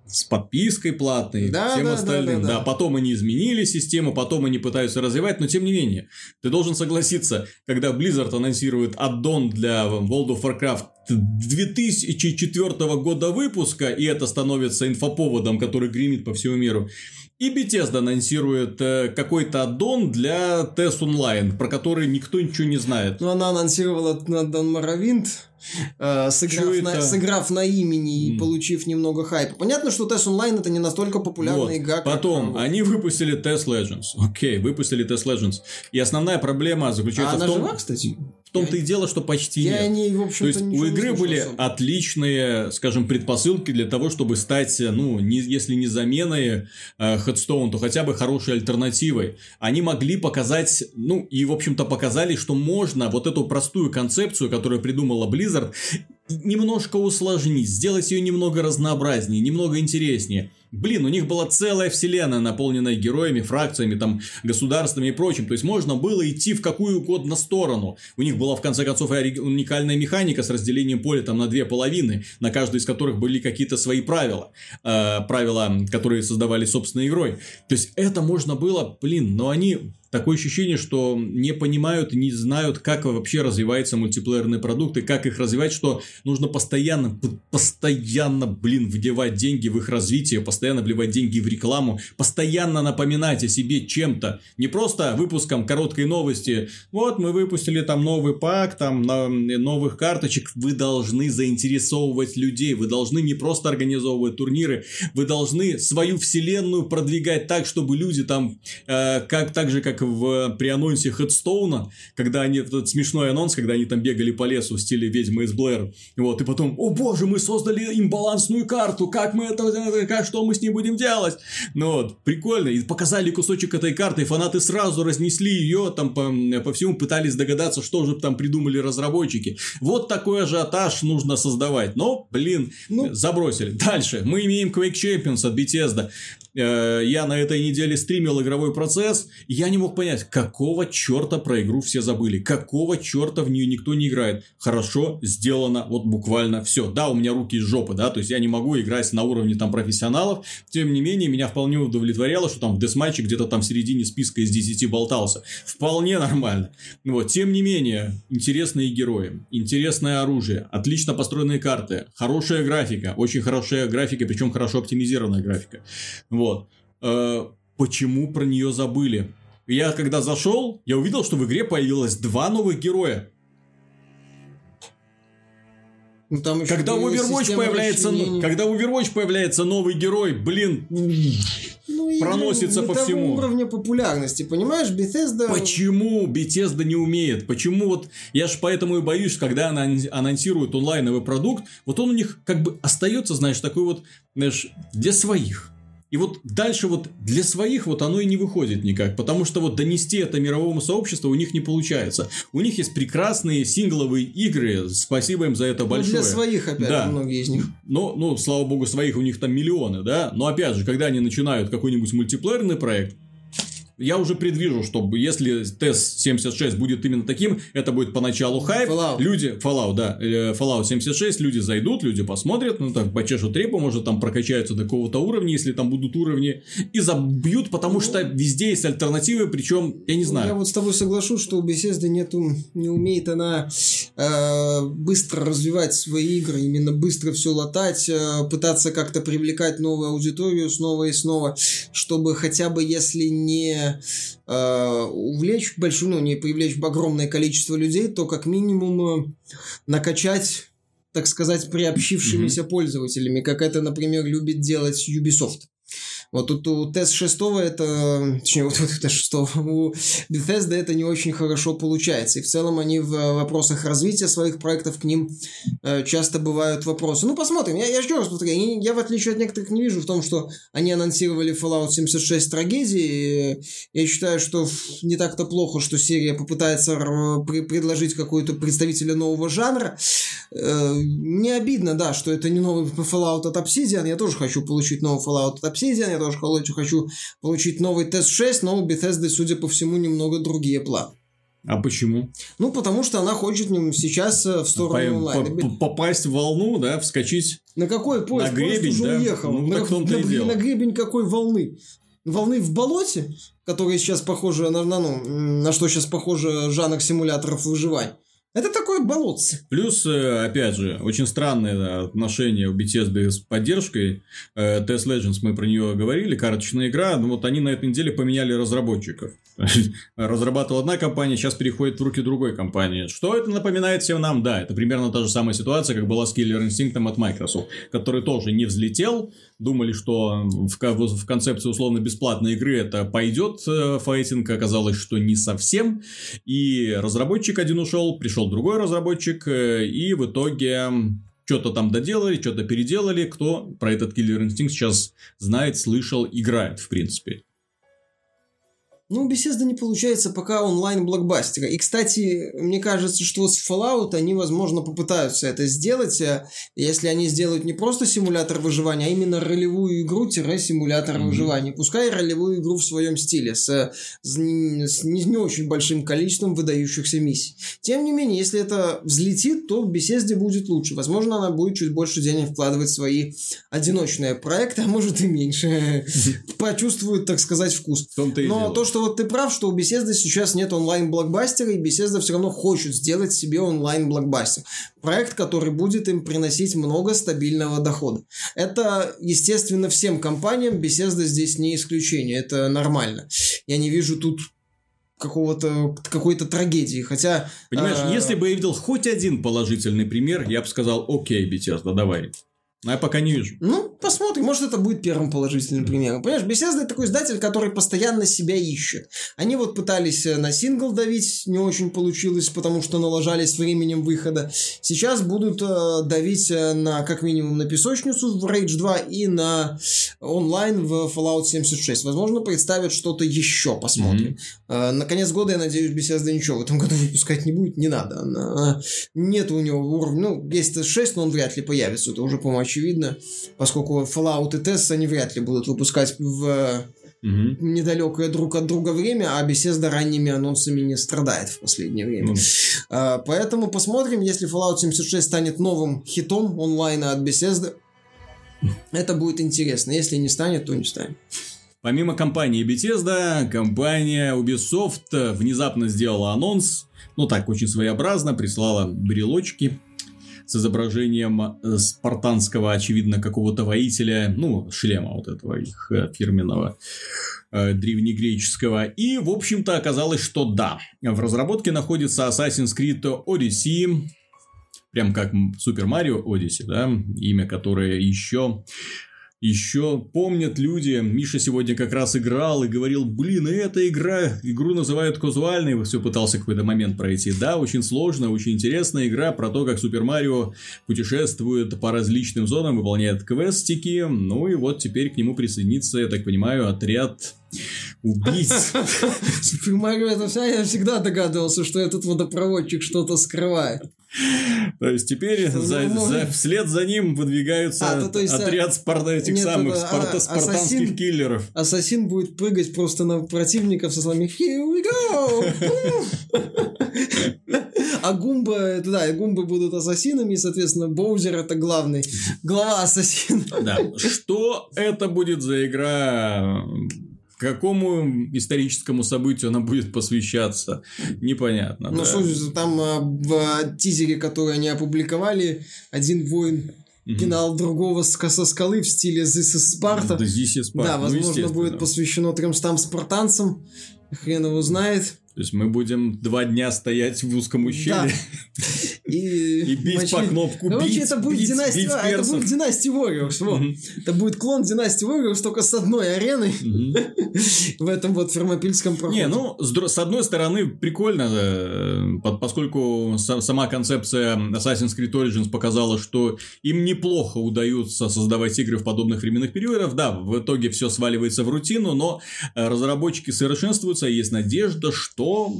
С подпиской платной, Да, всем да, остальным. да, да, да. потом они изменили систему, потом они пытаются развивать, но тем не менее, ты должен согласиться, когда Blizzard анонсирует аддон для World of Warcraft 2004 года выпуска, и это становится инфоповодом, который гремит по всему миру, и Bethesda анонсирует э, какой-то аддон для TES Online, про который никто ничего не знает. Ну, она анонсировала на Дон Моровинт, э, сыграв, на, сыграв на имени и М. получив немного хайпа. Понятно, что TES Online это не настолько популярная Вот. игра, как... Потом, э, они выпустили Test Legends. Окей, выпустили Test Legends. И основная проблема А заключается она в том, жива, кстати? Том-то и дело, что почти Я нет. не, в общем-то, То есть у игры были особо. отличные, скажем, предпосылки для того, чтобы стать, ну, не, если не заменой э, Headstone, то хотя бы хорошей альтернативой. Они могли показать, ну, и, в общем-то, показали, что можно вот эту простую концепцию, которую придумала Blizzard, немножко усложнить, сделать ее немного разнообразнее, немного интереснее. Блин, у них была целая вселенная, наполненная героями, фракциями, там, государствами и прочим. То есть, можно было идти в какую угодно сторону. У них была, в конце концов, уникальная механика с разделением поля там на две половины, на каждой из которых были какие-то свои правила. Э, правила, которые создавали собственной игрой. То есть, это можно было, блин, но они... Такое ощущение, что не понимают, не знают, как вообще развивается мультиплеерный продукт и как их развивать, что нужно постоянно, постоянно, блин, вливать деньги в их развитие, постоянно вливать деньги в рекламу, постоянно напоминать о себе чем-то. Не просто выпуском короткой новости. Вот мы выпустили там новый пак, там новых карточек. Вы должны заинтересовывать людей. Вы должны не просто организовывать турниры, вы должны свою вселенную продвигать так, чтобы люди там, э, как, так же, как в, при анонсе Хедстоуна, когда они, этот смешной анонс, когда они там бегали по лесу в стиле ведьмы из Блэр, вот, и потом, о боже, мы создали имбалансную карту, как мы это, как, что мы с ней будем делать? Ну вот, прикольно, и показали кусочек этой карты, и фанаты сразу разнесли ее, там по, по всему пытались догадаться, что же там придумали разработчики. Вот такой ажиотаж нужно создавать, но, блин, Ну. забросили. Дальше, мы имеем Quake Champions от Bethesda. Э, Я на этой неделе стримил игровой процесс, я не мог понять, какого черта про игру все забыли, какого черта в нее никто не играет. Хорошо сделано, вот буквально все. Да, у меня руки из жопы, да, то есть я не могу играть на уровне там профессионалов, тем не менее, меня вполне удовлетворяло, что там в десматче где-то там в середине списка из 10 болтался. Вполне нормально. Вот, тем не менее, интересные герои, интересное оружие, отлично построенные карты, хорошая графика, очень хорошая графика, причем хорошо оптимизированная графика. Вот. Э, почему про нее забыли? Я когда зашел, я увидел, что в игре появилось два новых героя. Ну, там Когда в появилась Overwatch появляется, расчленения. когда в Overwatch появляется новый герой, блин, Ну, проносится по всему. уровня популярности, понимаешь? Bethesda... Почему Bethesda не умеет? Почему вот... Я ж поэтому и боюсь, когда она ан- анонсирует онлайновый продукт, вот он у них как бы остается, знаешь, такой вот, знаешь, для своих. И вот дальше вот для своих вот оно и не выходит никак, потому что вот донести это мировому сообществу у них не получается. У них есть прекрасные сингловые игры, спасибо им за это Ну, большое. для своих, опять Да. многие из них. Но, ну, слава богу, своих у них там миллионы, да. Но опять же, когда они начинают какой-нибудь мультиплеерный проект, я уже предвижу, что если TES 76 будет именно таким, это будет поначалу хайп. Fallout. Люди, Fallout, да, э, Fallout 76, люди зайдут, люди посмотрят, ну, так, почешут репу, может, там прокачаются до какого-то уровня, если там будут уровни, и забьют, потому что везде есть альтернативы, причем, я не Ну, знаю. Я вот с тобой соглашусь, что у Bethesda нету, не умеет она э, быстро развивать свои игры, именно быстро все латать, э, пытаться как-то привлекать новую аудиторию снова и снова, чтобы хотя бы если не э, увлечь большую, ну не привлечь огромное количество людей, то как минимум э, накачать так сказать, приобщившимися пользователями, как это, например, любит делать Ubisoft. Вот тут у тест 6 это, *laughs* точнее, вот у тест 6 у Bethesda это не очень хорошо получается. И в целом они в э, вопросах развития своих проектов к ним э, часто бывают вопросы. Ну, посмотрим. Я, я еще раз повторяю, я, я, в отличие от некоторых не вижу в том, что они анонсировали Fallout 76 трагедии. Я считаю, что не так-то плохо, что серия попытается при- предложить какой-то представителя нового жанра. Э, Мне обидно, да, что это не новый Fallout от Obsidian. Я тоже хочу получить новый Fallout от Obsidian. Я тоже хочу- хочу получить новый Тест 6, но у Bethesda, судя по всему, немного другие планы. А почему? Ну, потому что она хочет сейчас э, в сторону По- онлайна. по- попасть в волну, да, вскочить На какой поезд? На гребень, Поезд уже да? уехал. Ну, на, так на- дело. на гребень какой волны? Волны в болоте, которые сейчас похожи на, на, ну, на что сейчас похоже жанр симуляторов выживания. Это такое болотце. Плюс, э, опять же, очень странное отношение у Bethesda с поддержкой. Э, TS Legends, мы про нее говорили, карточная игра. Ну, вот они на этой неделе поменяли разработчиков. *laughs* Разрабатывала одна компания, сейчас переходит в руки другой компании. Что это напоминает всем нам? Да, это примерно та же самая ситуация, как была с Killer Instinct от Microsoft, который тоже не взлетел. Думали, что в, в концепции условно-бесплатной игры это пойдет э, файтинг, оказалось, что не совсем. И разработчик один ушел, пришел другой разработчик, э, и в итоге что-то там доделали, что-то переделали. Кто про этот Killer Instinct сейчас знает, слышал, играет, в принципе. Ну, у Bethesda не получается пока онлайн-блокбастера. И, кстати, мне кажется, что с Fallout они, возможно, попытаются это сделать, э, если они сделают не просто симулятор выживания, а именно ролевую игру-симулятор mm-hmm. выживания. Пускай ролевую игру в своем стиле, с, с, не, с не, не очень большим количеством выдающихся миссий. Тем не менее, если это взлетит, то в Bethesda будет лучше. Возможно, она будет чуть больше денег вкладывать в свои одиночные проекты, а может и меньше. Почувствует, так сказать, вкус. Но то, что что вот ты прав, что у Bethesda сейчас нет онлайн-блокбастера, и Bethesda все равно хочет сделать себе онлайн-блокбастер. Проект, который будет им приносить много стабильного дохода. Это, естественно, всем компаниям, Bethesda здесь не исключение, это нормально. Я не вижу тут какого-то какой-то трагедии, хотя... Понимаешь, э- если бы я видел хоть один положительный пример, я бы сказал, окей, Bethesda, давай. Но я пока не вижу. Ну, посмотрим. Может, это будет первым положительным примером. Понимаешь, Bethesda такой издатель, который постоянно себя ищет. Они вот пытались э, на сингл давить, не очень получилось, потому что налажались временем выхода. Сейчас будут э, давить э, на, как минимум, на песочницу в Rage 2 и на онлайн в Fallout 76. Возможно, представят что-то еще, посмотрим. Mm-hmm. Э, на конец года, я надеюсь, Bethesda ничего в этом году *laughs* выпускать не будет, не надо. Она, нет у него уровня, ну, есть 6, но он вряд ли появится, это уже, по-моему, очевидно, поскольку Fallout и Test они вряд ли будут выпускать в угу. недалекое друг от друга время, а Bethesda ранними анонсами не страдает в последнее время. Угу. А, поэтому посмотрим, если Fallout 76 станет новым хитом онлайна от Bethesda, это будет интересно. Если не станет, то не станет. Помимо компании Bethesda, компания Ubisoft внезапно сделала анонс, ну так, очень своеобразно, прислала брелочки с изображением э, спартанского, очевидно, какого-то воителя, ну, шлема вот этого их э, фирменного э, древнегреческого. И, в общем-то, оказалось, что да, в разработке находится Assassin's Creed Odyssey, прям как Super Mario Odyssey, да, имя которое еще еще помнят люди, Миша сегодня как раз играл и говорил, блин, эта игра, игру называют казуальной, все пытался какой-то момент пройти. Да, очень сложно, очень интересная игра про то, как Супер Марио путешествует по различным зонам, выполняет квестики, ну и вот теперь к нему присоединится, я так понимаю, отряд убийц. *laughs* Супер Марио это я всегда догадывался, что этот водопроводчик что-то скрывает. То есть теперь за, за, вслед за ним выдвигаются а, то, то есть, отряд спар... этих нет, самых это, спарта... а, спартанских ассасин, киллеров. Ассасин будет прыгать просто на противников со словами Here we go! А Гумба, да, и Гумбы будут ассасинами, и, соответственно, Боузер это главный, глава ассасин. Да. Что это будет за игра? Какому историческому событию она будет посвящаться, непонятно. Ну, да. что там а, в тизере, который они опубликовали, один воин пинал другого со скалы в стиле This is Sparta. This is Sparta. Да, ну, возможно, ну, будет посвящено 300 спартанцам. Хрен его знает. То есть мы будем два дня стоять в узком ущелье да. *laughs* и, и бить мочи... по кнопку. Короче, бить, это будет бить, династия, бить а, это будет династия Warriors. Вот. Mm-hmm. Это будет клон династии Warriors только с одной ареной mm-hmm. *laughs* в этом вот фермопильском проходе. Не, ну, с, с одной стороны, прикольно, э, поскольку сама концепция Assassin's Creed Origins показала, что им неплохо удается создавать игры в подобных временных периодах. Да, в итоге все сваливается в рутину, но э, разработчики совершенствуются, и есть надежда, что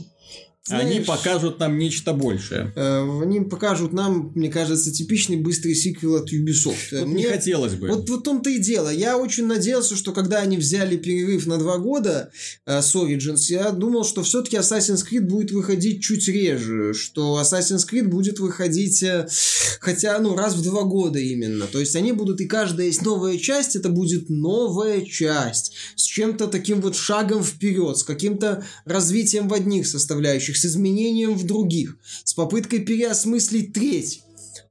знаешь, они покажут нам нечто большее. Э, они покажут нам, мне кажется, типичный быстрый сиквел от Ubisoft. Вот мне не хотелось бы. Вот в том-то и дело. Я очень надеялся, что когда они взяли перерыв на два года э, с Origins, я думал, что все-таки Assassin's Creed будет выходить чуть реже, что Assassin's Creed будет выходить э, хотя, ну, раз в два года именно. То есть они будут, и каждая есть новая часть, это будет новая часть с чем-то таким вот шагом вперед, с каким-то развитием в одних составляющих с изменением в других, с попыткой переосмыслить треть.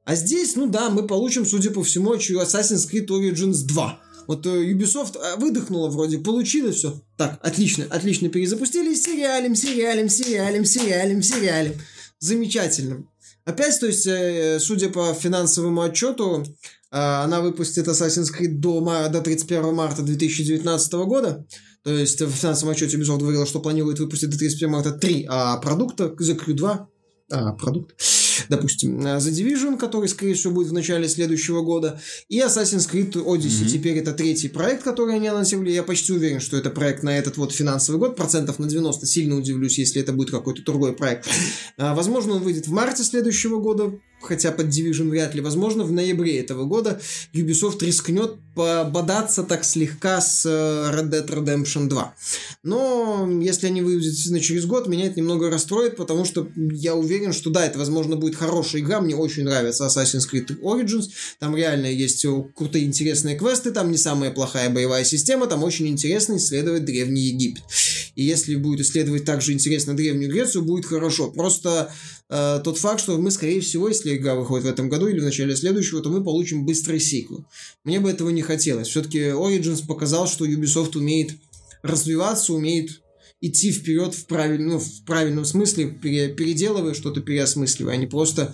А здесь, ну да, мы получим, судя по всему, Assassin's Creed Origins 2. Вот э, Ubisoft э, выдохнула вроде, получилось все. Так, отлично, отлично перезапустили, сериалем, сериалем, сериалем, сериалем, сериалем. Замечательно. Опять, то есть, э, судя по финансовому отчету, она выпустит Assassin's Creed до, до 31 марта 2019 года. То есть в финансовом отчете Ubisoft говорила, что планирует выпустить до 31 марта 3 а продукта The Crew 2 а, продукт, допустим, э, The Division, который, скорее всего, будет в начале следующего года, и Assassin's Creed Odyssey. Mm-hmm. Теперь это третий проект, который они анонсировали. Я почти уверен, что это проект на этот вот финансовый год, процентов на 90. Сильно удивлюсь, если это будет какой-то другой проект. А, возможно, он выйдет в марте следующего года, хотя под Division вряд ли. Возможно, в ноябре этого года Ubisoft рискнет пободаться так слегка с э, Red Dead Redemption 2. Но если они выйдут действительно через год, меня это немного расстроит, потому что я уверен, что да, это, возможно, будет хорошая игра. Мне очень нравится Assassin's Creed Origins. Там реально есть крутые интересные квесты, там не самая плохая боевая система, там очень интересно исследовать Древний Египет. И если будет исследовать также интересно Древнюю Грецию, будет хорошо. Просто э, тот факт, что мы, скорее всего, если игра выходит в этом году или в начале следующего, то мы получим быстрый сиквел. Мне бы этого не хотелось. Все-таки Origins показал, что Ubisoft умеет развиваться, умеет идти вперед в, правиль... ну, в правильном смысле, пере... переделывая что-то, переосмысливая, а не просто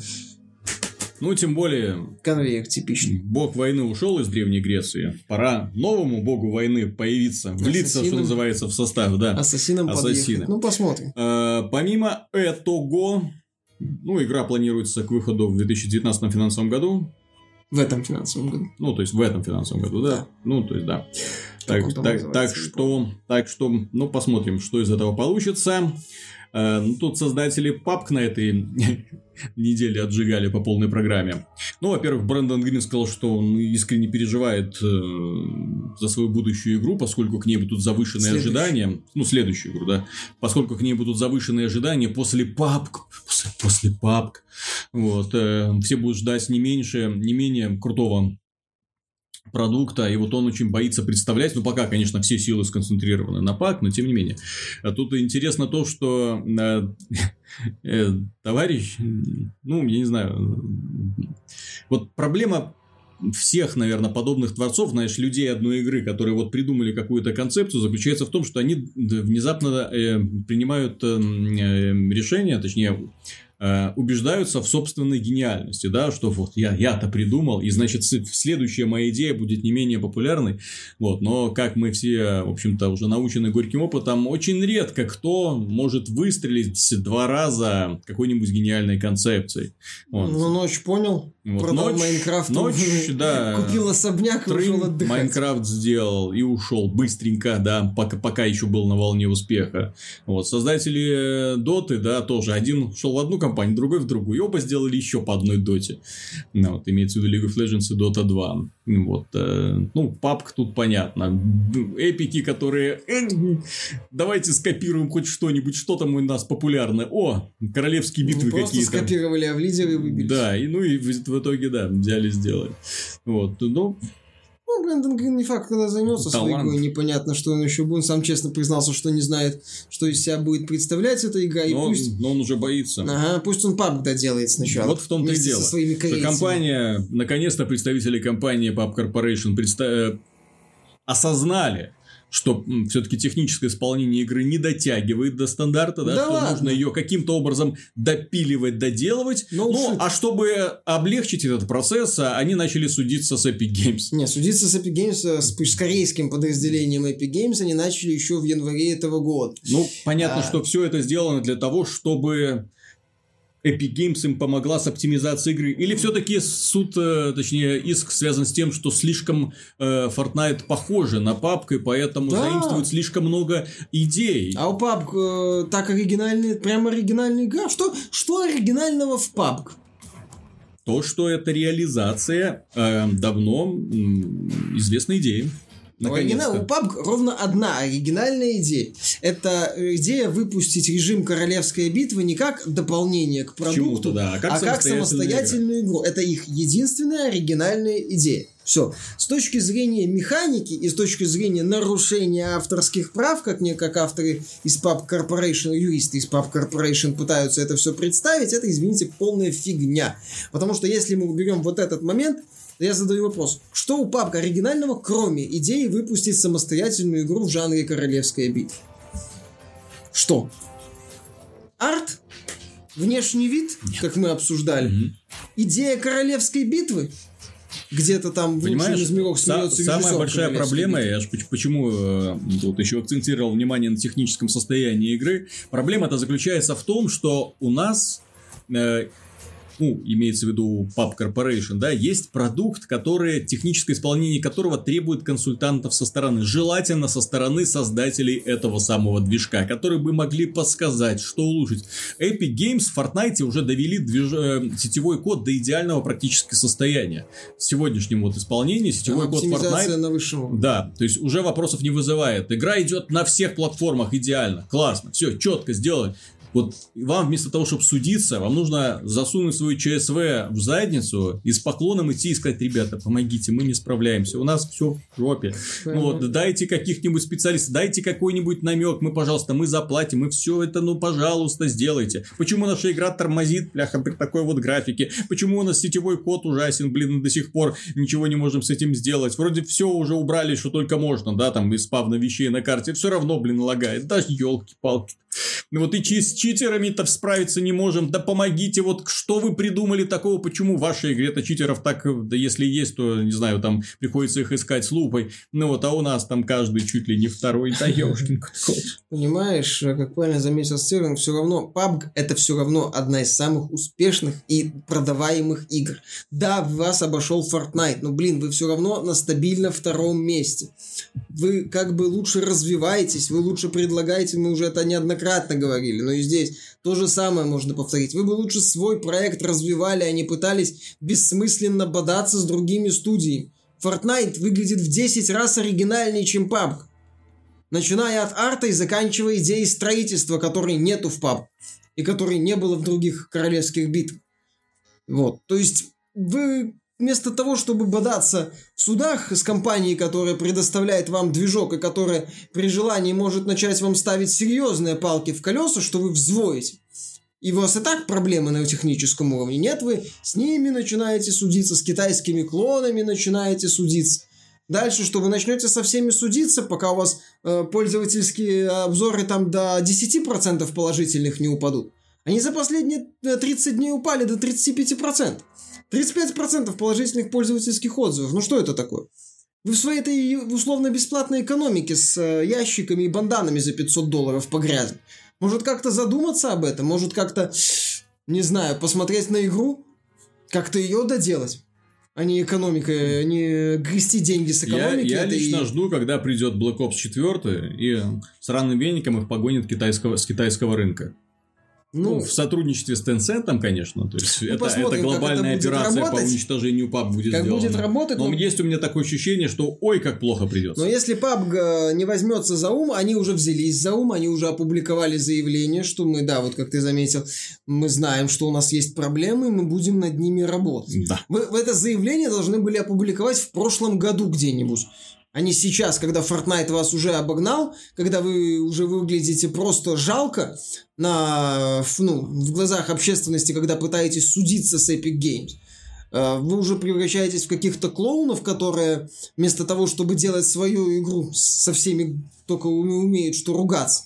ну, тем более... Конвейер типичный. Бог войны ушел из Древней Греции. Пора новому богу войны появиться, влиться, Ассасином. что называется, в состав, да. Ассасином Ассасина. Ну, посмотрим. А, помимо этого, ну, игра планируется к выходу в 2019 финансовом году. В этом финансовом году. Ну, то есть в этом финансовом году, да? да. Ну, то есть, да. Так, так, так что, так что, ну, посмотрим, что из этого получится. Э, ну, тут создатели PUBG на этой *laughs* неделе отжигали по полной программе. Ну, во-первых, Брэндон Грин сказал, что он искренне переживает э, за свою будущую игру, поскольку к ней будут завышенные Следующий. ожидания. Ну, следующую игру, да. Поскольку к ней будут завышенные ожидания после PUBG. После, после PUBG. Вот. Э, все будут ждать не меньше, не менее крутого продукта, и вот он очень боится представлять, ну, пока, конечно, все силы сконцентрированы на ПАК, но тем не менее. А тут интересно то, что э, э, товарищ, ну, я не знаю, вот проблема всех, наверное, подобных творцов, знаешь, людей одной игры, которые вот придумали какую-то концепцию, заключается в том, что они внезапно э, принимают э, э, решение, точнее, Э, убеждаются в собственной гениальности, да, что вот я, я-то придумал, и значит следующая моя идея будет не менее популярной, вот, но как мы все, в общем-то, уже научены горьким опытом, очень редко кто может выстрелить два раза какой-нибудь гениальной концепцией. Вот. Ну, ночь понял, вот, продал ночь, Майнкрафт, ночь, *laughs* да, купил особняк и ушел отдыхать. Майнкрафт сделал и ушел быстренько, да, пока, пока еще был на волне успеха. Вот, создатели Доты, да, тоже, один ушел в одну компанию, компании, другой в другую. И оба сделали еще по одной доте. Ну, вот, имеется в виду League of Legends и Dota 2. Вот, э, ну, папка тут понятно. Эпики, которые... Э, давайте скопируем хоть что-нибудь, что там у нас популярное. О, королевские битвы ну, какие-то. Просто скопировали, а в лидеры выбили. Да, и, ну и в, в итоге, да, взяли, сделали. Вот, ну, ну, Брэндон Грин не факт, когда займется своей игрой, непонятно, что он еще будет. Он сам честно признался, что не знает, что из себя будет представлять эта игра. И но, пусть... но он уже боится. Ага, пусть он PUBG доделает сначала. Вот в том-то и дело. Со своими что компания, наконец-то представители компании PUBG Corporation представ... Э, осознали, что все-таки техническое исполнение игры не дотягивает до стандарта, да, да что ладно. нужно ее каким-то образом допиливать, доделывать. No ну, shit. а чтобы облегчить этот процесс, а, они начали судиться с Epic Games. Не, судиться с Epic Games, э, с, с корейским подразделением Epic Games они начали еще в январе этого года. Ну, понятно, а... что все это сделано для того, чтобы Epic Games им помогла с оптимизацией игры? Или все-таки суд, э, точнее, иск связан с тем, что слишком э, Fortnite похоже на PUBG, и поэтому да. заимствует слишком много идей? А у PUBG э, так оригинальный, прям оригинальная игра? Что, что оригинального в PUBG? То, что это реализация э, давно э, известной идеи. Оригинал, у PUBG ровно одна оригинальная идея. Это идея выпустить режим Королевская битва не как дополнение к продукту, да, а как, а как самостоятельную игру. Это их единственная оригинальная идея. Все. С точки зрения механики и с точки зрения нарушения авторских прав, как мне, как авторы из PUB Corporation, юристы из PUB Corporation пытаются это все представить, это, извините, полная фигня. Потому что если мы уберем вот этот момент, я задаю вопрос. Что у папка оригинального, кроме идеи выпустить самостоятельную игру в жанре королевская битва? Что? Арт? Внешний вид, Нет. как мы обсуждали? Mm-hmm. Идея королевской битвы? где-то там Понимаешь, из миров смеется Самая большая проблема, я ж почему э, тут еще акцентировал внимание на техническом состоянии игры, проблема-то заключается в том, что у нас э, ну, имеется в виду Pub Corporation, да, есть продукт, который, техническое исполнение которого требует консультантов со стороны, желательно со стороны создателей этого самого движка, которые бы могли подсказать, что улучшить. Epic Games в Fortnite уже довели движ... Э, сетевой код до идеального практически состояния. В сегодняшнем вот исполнении сетевой код Fortnite... на высшем Да, то есть уже вопросов не вызывает. Игра идет на всех платформах идеально, классно, все, четко сделали. Вот вам вместо того, чтобы судиться, вам нужно засунуть свою ЧСВ в задницу и с поклоном идти и сказать, ребята, помогите, мы не справляемся, у нас все в жопе. Ну, вот, дайте каких-нибудь специалистов, дайте какой-нибудь намек, мы, пожалуйста, мы заплатим, мы все это, ну, пожалуйста, сделайте. Почему наша игра тормозит, бляха, при такой вот графике? Почему у нас сетевой код ужасен, блин, до сих пор ничего не можем с этим сделать? Вроде все уже убрали, что только можно, да, там, из спавна вещей на карте, все равно, блин, лагает. Даже елки-палки. Ну вот и с читерами-то справиться не можем. Да помогите, вот что вы придумали такого, почему в вашей игре-то читеров так, да если есть, то, не знаю, там приходится их искать с лупой. Ну вот, а у нас там каждый чуть ли не второй, да ёшкин Понимаешь, как правильно заметил Стерлинг, все равно PUBG это все равно одна из самых успешных и продаваемых игр. Да, вас обошел Fortnite, но, блин, вы все равно на стабильно втором месте. Вы как бы лучше развиваетесь, вы лучше предлагаете, мы уже это неоднократно говорили, но и здесь то же самое можно повторить. Вы бы лучше свой проект развивали, а не пытались бессмысленно бодаться с другими студиями. Fortnite выглядит в 10 раз оригинальнее, чем PUBG. Начиная от арта и заканчивая идеей строительства, которой нету в PUBG. И которой не было в других королевских битвах. Вот. То есть вы вместо того, чтобы бодаться в судах с компанией, которая предоставляет вам движок и которая при желании может начать вам ставить серьезные палки в колеса, что вы взвоите, и у вас и так проблемы на техническом уровне. Нет, вы с ними начинаете судиться, с китайскими клонами начинаете судиться. Дальше, что вы начнете со всеми судиться, пока у вас э, пользовательские обзоры там до 10% положительных не упадут. Они за последние 30 э, дней упали до 35%. 35% положительных пользовательских отзывов. Ну что это такое? Вы в своей этой условно-бесплатной экономике с э, ящиками и банданами за 500 долларов погрязли. Может как-то задуматься об этом? Может как-то, не знаю, посмотреть на игру? Как-то ее доделать? а не экономика, а не грести деньги с экономики. Я, я лично и... жду, когда придет Black Ops 4 и сраным веником их погонит китайского, с китайского рынка. Ну, ну, в сотрудничестве с Tencent, конечно. То есть, ну, это, это глобальная это операция работать, по уничтожению PUBG будет как сделана. будет работать. Но, но есть у меня такое ощущение, что ой, как плохо придется. Но если PUBG э, не возьмется за ум, они уже взялись за ум, они уже опубликовали заявление, что мы, да, вот как ты заметил, мы знаем, что у нас есть проблемы, и мы будем над ними работать. Да. Вы, вы это заявление должны были опубликовать в прошлом году где-нибудь а не сейчас, когда Fortnite вас уже обогнал, когда вы уже выглядите просто жалко на, ну, в глазах общественности, когда пытаетесь судиться с Epic Games. Э, вы уже превращаетесь в каких-то клоунов, которые вместо того, чтобы делать свою игру со всеми только умеют что ругаться.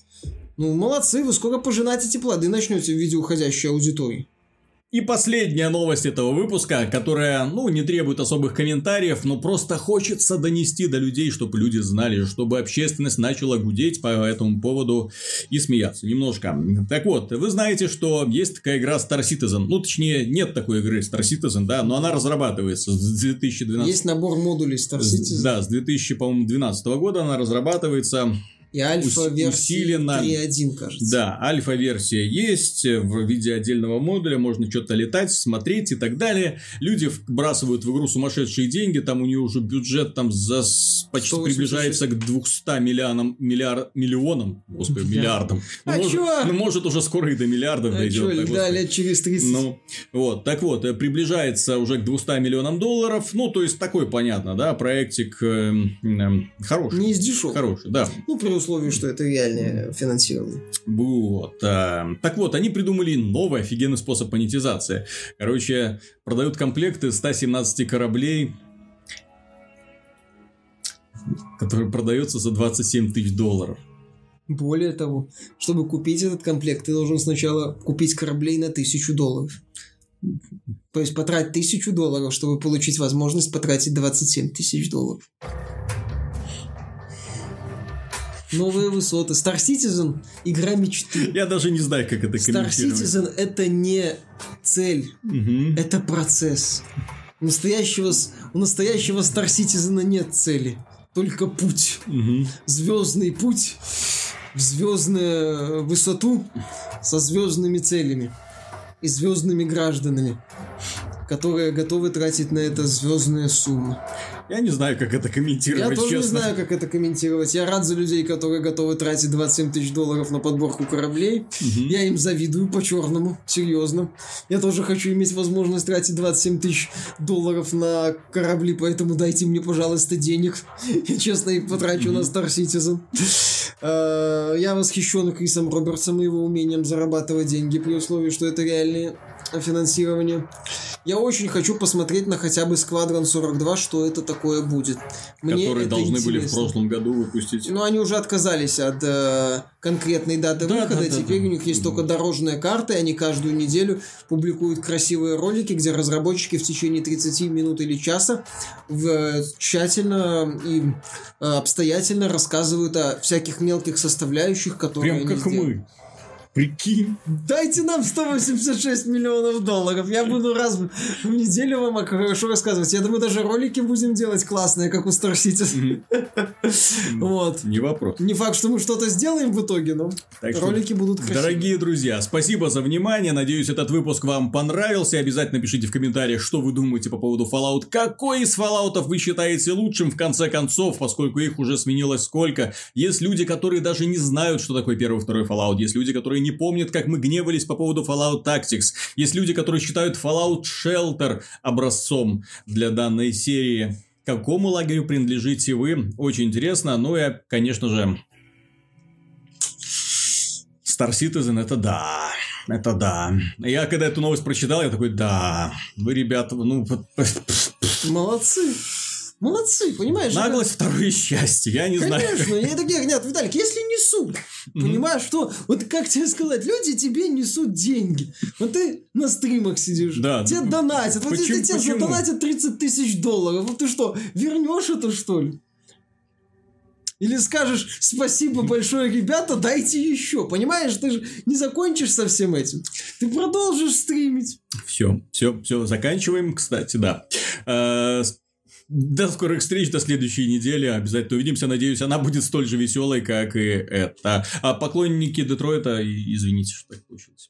Ну, молодцы, вы скоро пожинаете плоды начнете в виде уходящей аудитории. И последняя новость этого выпуска, которая, ну, не требует особых комментариев, но просто хочется донести до людей, чтобы люди знали, чтобы общественность начала гудеть по этому поводу и смеяться немножко. Так вот, вы знаете, что есть такая игра Star Citizen. Ну, точнее, нет такой игры Star Citizen, да, но она разрабатывается с 2012... Есть набор модулей Star Citizen. Да, с 2012 года она разрабатывается. И альфа-версия 3.1, кажется. Да, альфа-версия есть в виде отдельного модуля, можно что-то летать, смотреть и так далее. Люди вбрасывают в игру сумасшедшие деньги, там у нее уже бюджет там за почти 186. приближается к 200 миллионам, миллиар, миллионам, господи, миллиардам. Ну, а может, чё? ну, может, уже скоро и до миллиардов а дойдет. Чё, так, да, лет через 30. Ну, вот, так вот, э, приближается уже к 200 миллионам долларов, ну, то есть, такой, понятно, да, проектик э, э, хороший. Не из дешевых. Хороший, да. Ну, условии, что это реальное финансирование. Вот. А, так вот, они придумали новый офигенный способ монетизации. Короче, продают комплекты 117 кораблей, которые продаются за 27 тысяч долларов. Более того, чтобы купить этот комплект, ты должен сначала купить кораблей на тысячу долларов. То есть потратить тысячу долларов, чтобы получить возможность потратить 27 тысяч долларов. Новые высоты. Star Citizen – игра мечты. Я даже не знаю, как это Star Citizen – это не цель, Мгм. это процесс. У настоящего, у настоящего Star Citizen нет цели, только путь. Мгм. Звездный путь в звездную высоту со звездными целями и звездными гражданами, которые готовы тратить на это звездные суммы. Я не знаю, как это комментировать, Я тоже честно. не знаю, как это комментировать. Я рад за людей, которые готовы тратить 27 тысяч долларов на подборку кораблей. Мгм. Я им завидую по-черному, серьезно. Я тоже хочу иметь возможность тратить 27 тысяч долларов на корабли, поэтому дайте мне, пожалуйста, денег. *laughs* Я честно их потрачу на Star Citizen. Э, Я восхищен Крисом Робертсом и его умением зарабатывать деньги при условии, что это реальное финансирование. Я очень хочу посмотреть на хотя бы Сквадрон 42, что это такое будет. Мне Которые это должны были в интересно. прошлом году выпустить. Ну, они уже отказались от э, конкретной даты Да, выхода. да, да, Теперь да. у них есть только дорожные карты. Они каждую неделю публикуют красивые ролики, где разработчики в течение 30 минут или часа в- тщательно и э, обстоятельно рассказывают о всяких мелких составляющих, которые Прям они как сделали. мы. Прикинь. Дайте нам 186 миллионов долларов. Я буду раз в неделю вам хорошо рассказывать. Я думаю, даже ролики будем делать классные, как у Star Citizen. *laughs* Вот. Не вопрос. Не факт, что мы что-то сделаем в итоге, но ролики будут красивые. Дорогие друзья, спасибо за внимание. Надеюсь, этот выпуск вам понравился. Обязательно пишите в комментариях, что вы думаете по поводу Fallout. Какой из Fallout вы считаете лучшим, в конце концов, поскольку их уже сменилось сколько. Есть люди, которые даже не знают, что такое первый и второй Fallout. Есть люди, которые не помнят, как мы гневались по поводу Fallout Tactics. Есть люди, которые считают Fallout Shelter образцом для данной серии. Какому лагерю принадлежите вы? Очень интересно. Ну и, конечно же, Star Citizen это да. Это да. Я когда эту новость прочитал, я такой, да, вы, ребята, ну, *laughs* Молодцы. Молодцы, понимаешь? наглость второе счастье, я не знаю. Конечно, я такие, нет, Виталик, если несут, понимаешь, что, вот как тебе сказать, люди тебе несут деньги, вот ты на стримах сидишь, Да. тебе донатят, вот если тебе задонатят 30 тысяч долларов, вот ты что, вернешь это что ли? Или скажешь, спасибо большое, ребята, дайте еще. Понимаешь, ты же не закончишь со всем этим. Ты продолжишь стримить. Все, все, все, заканчиваем, кстати, да. До скорых встреч, до следующей недели. Обязательно увидимся. Надеюсь, она будет столь же веселой, как и это. А поклонники Детройта, извините, что так получилось.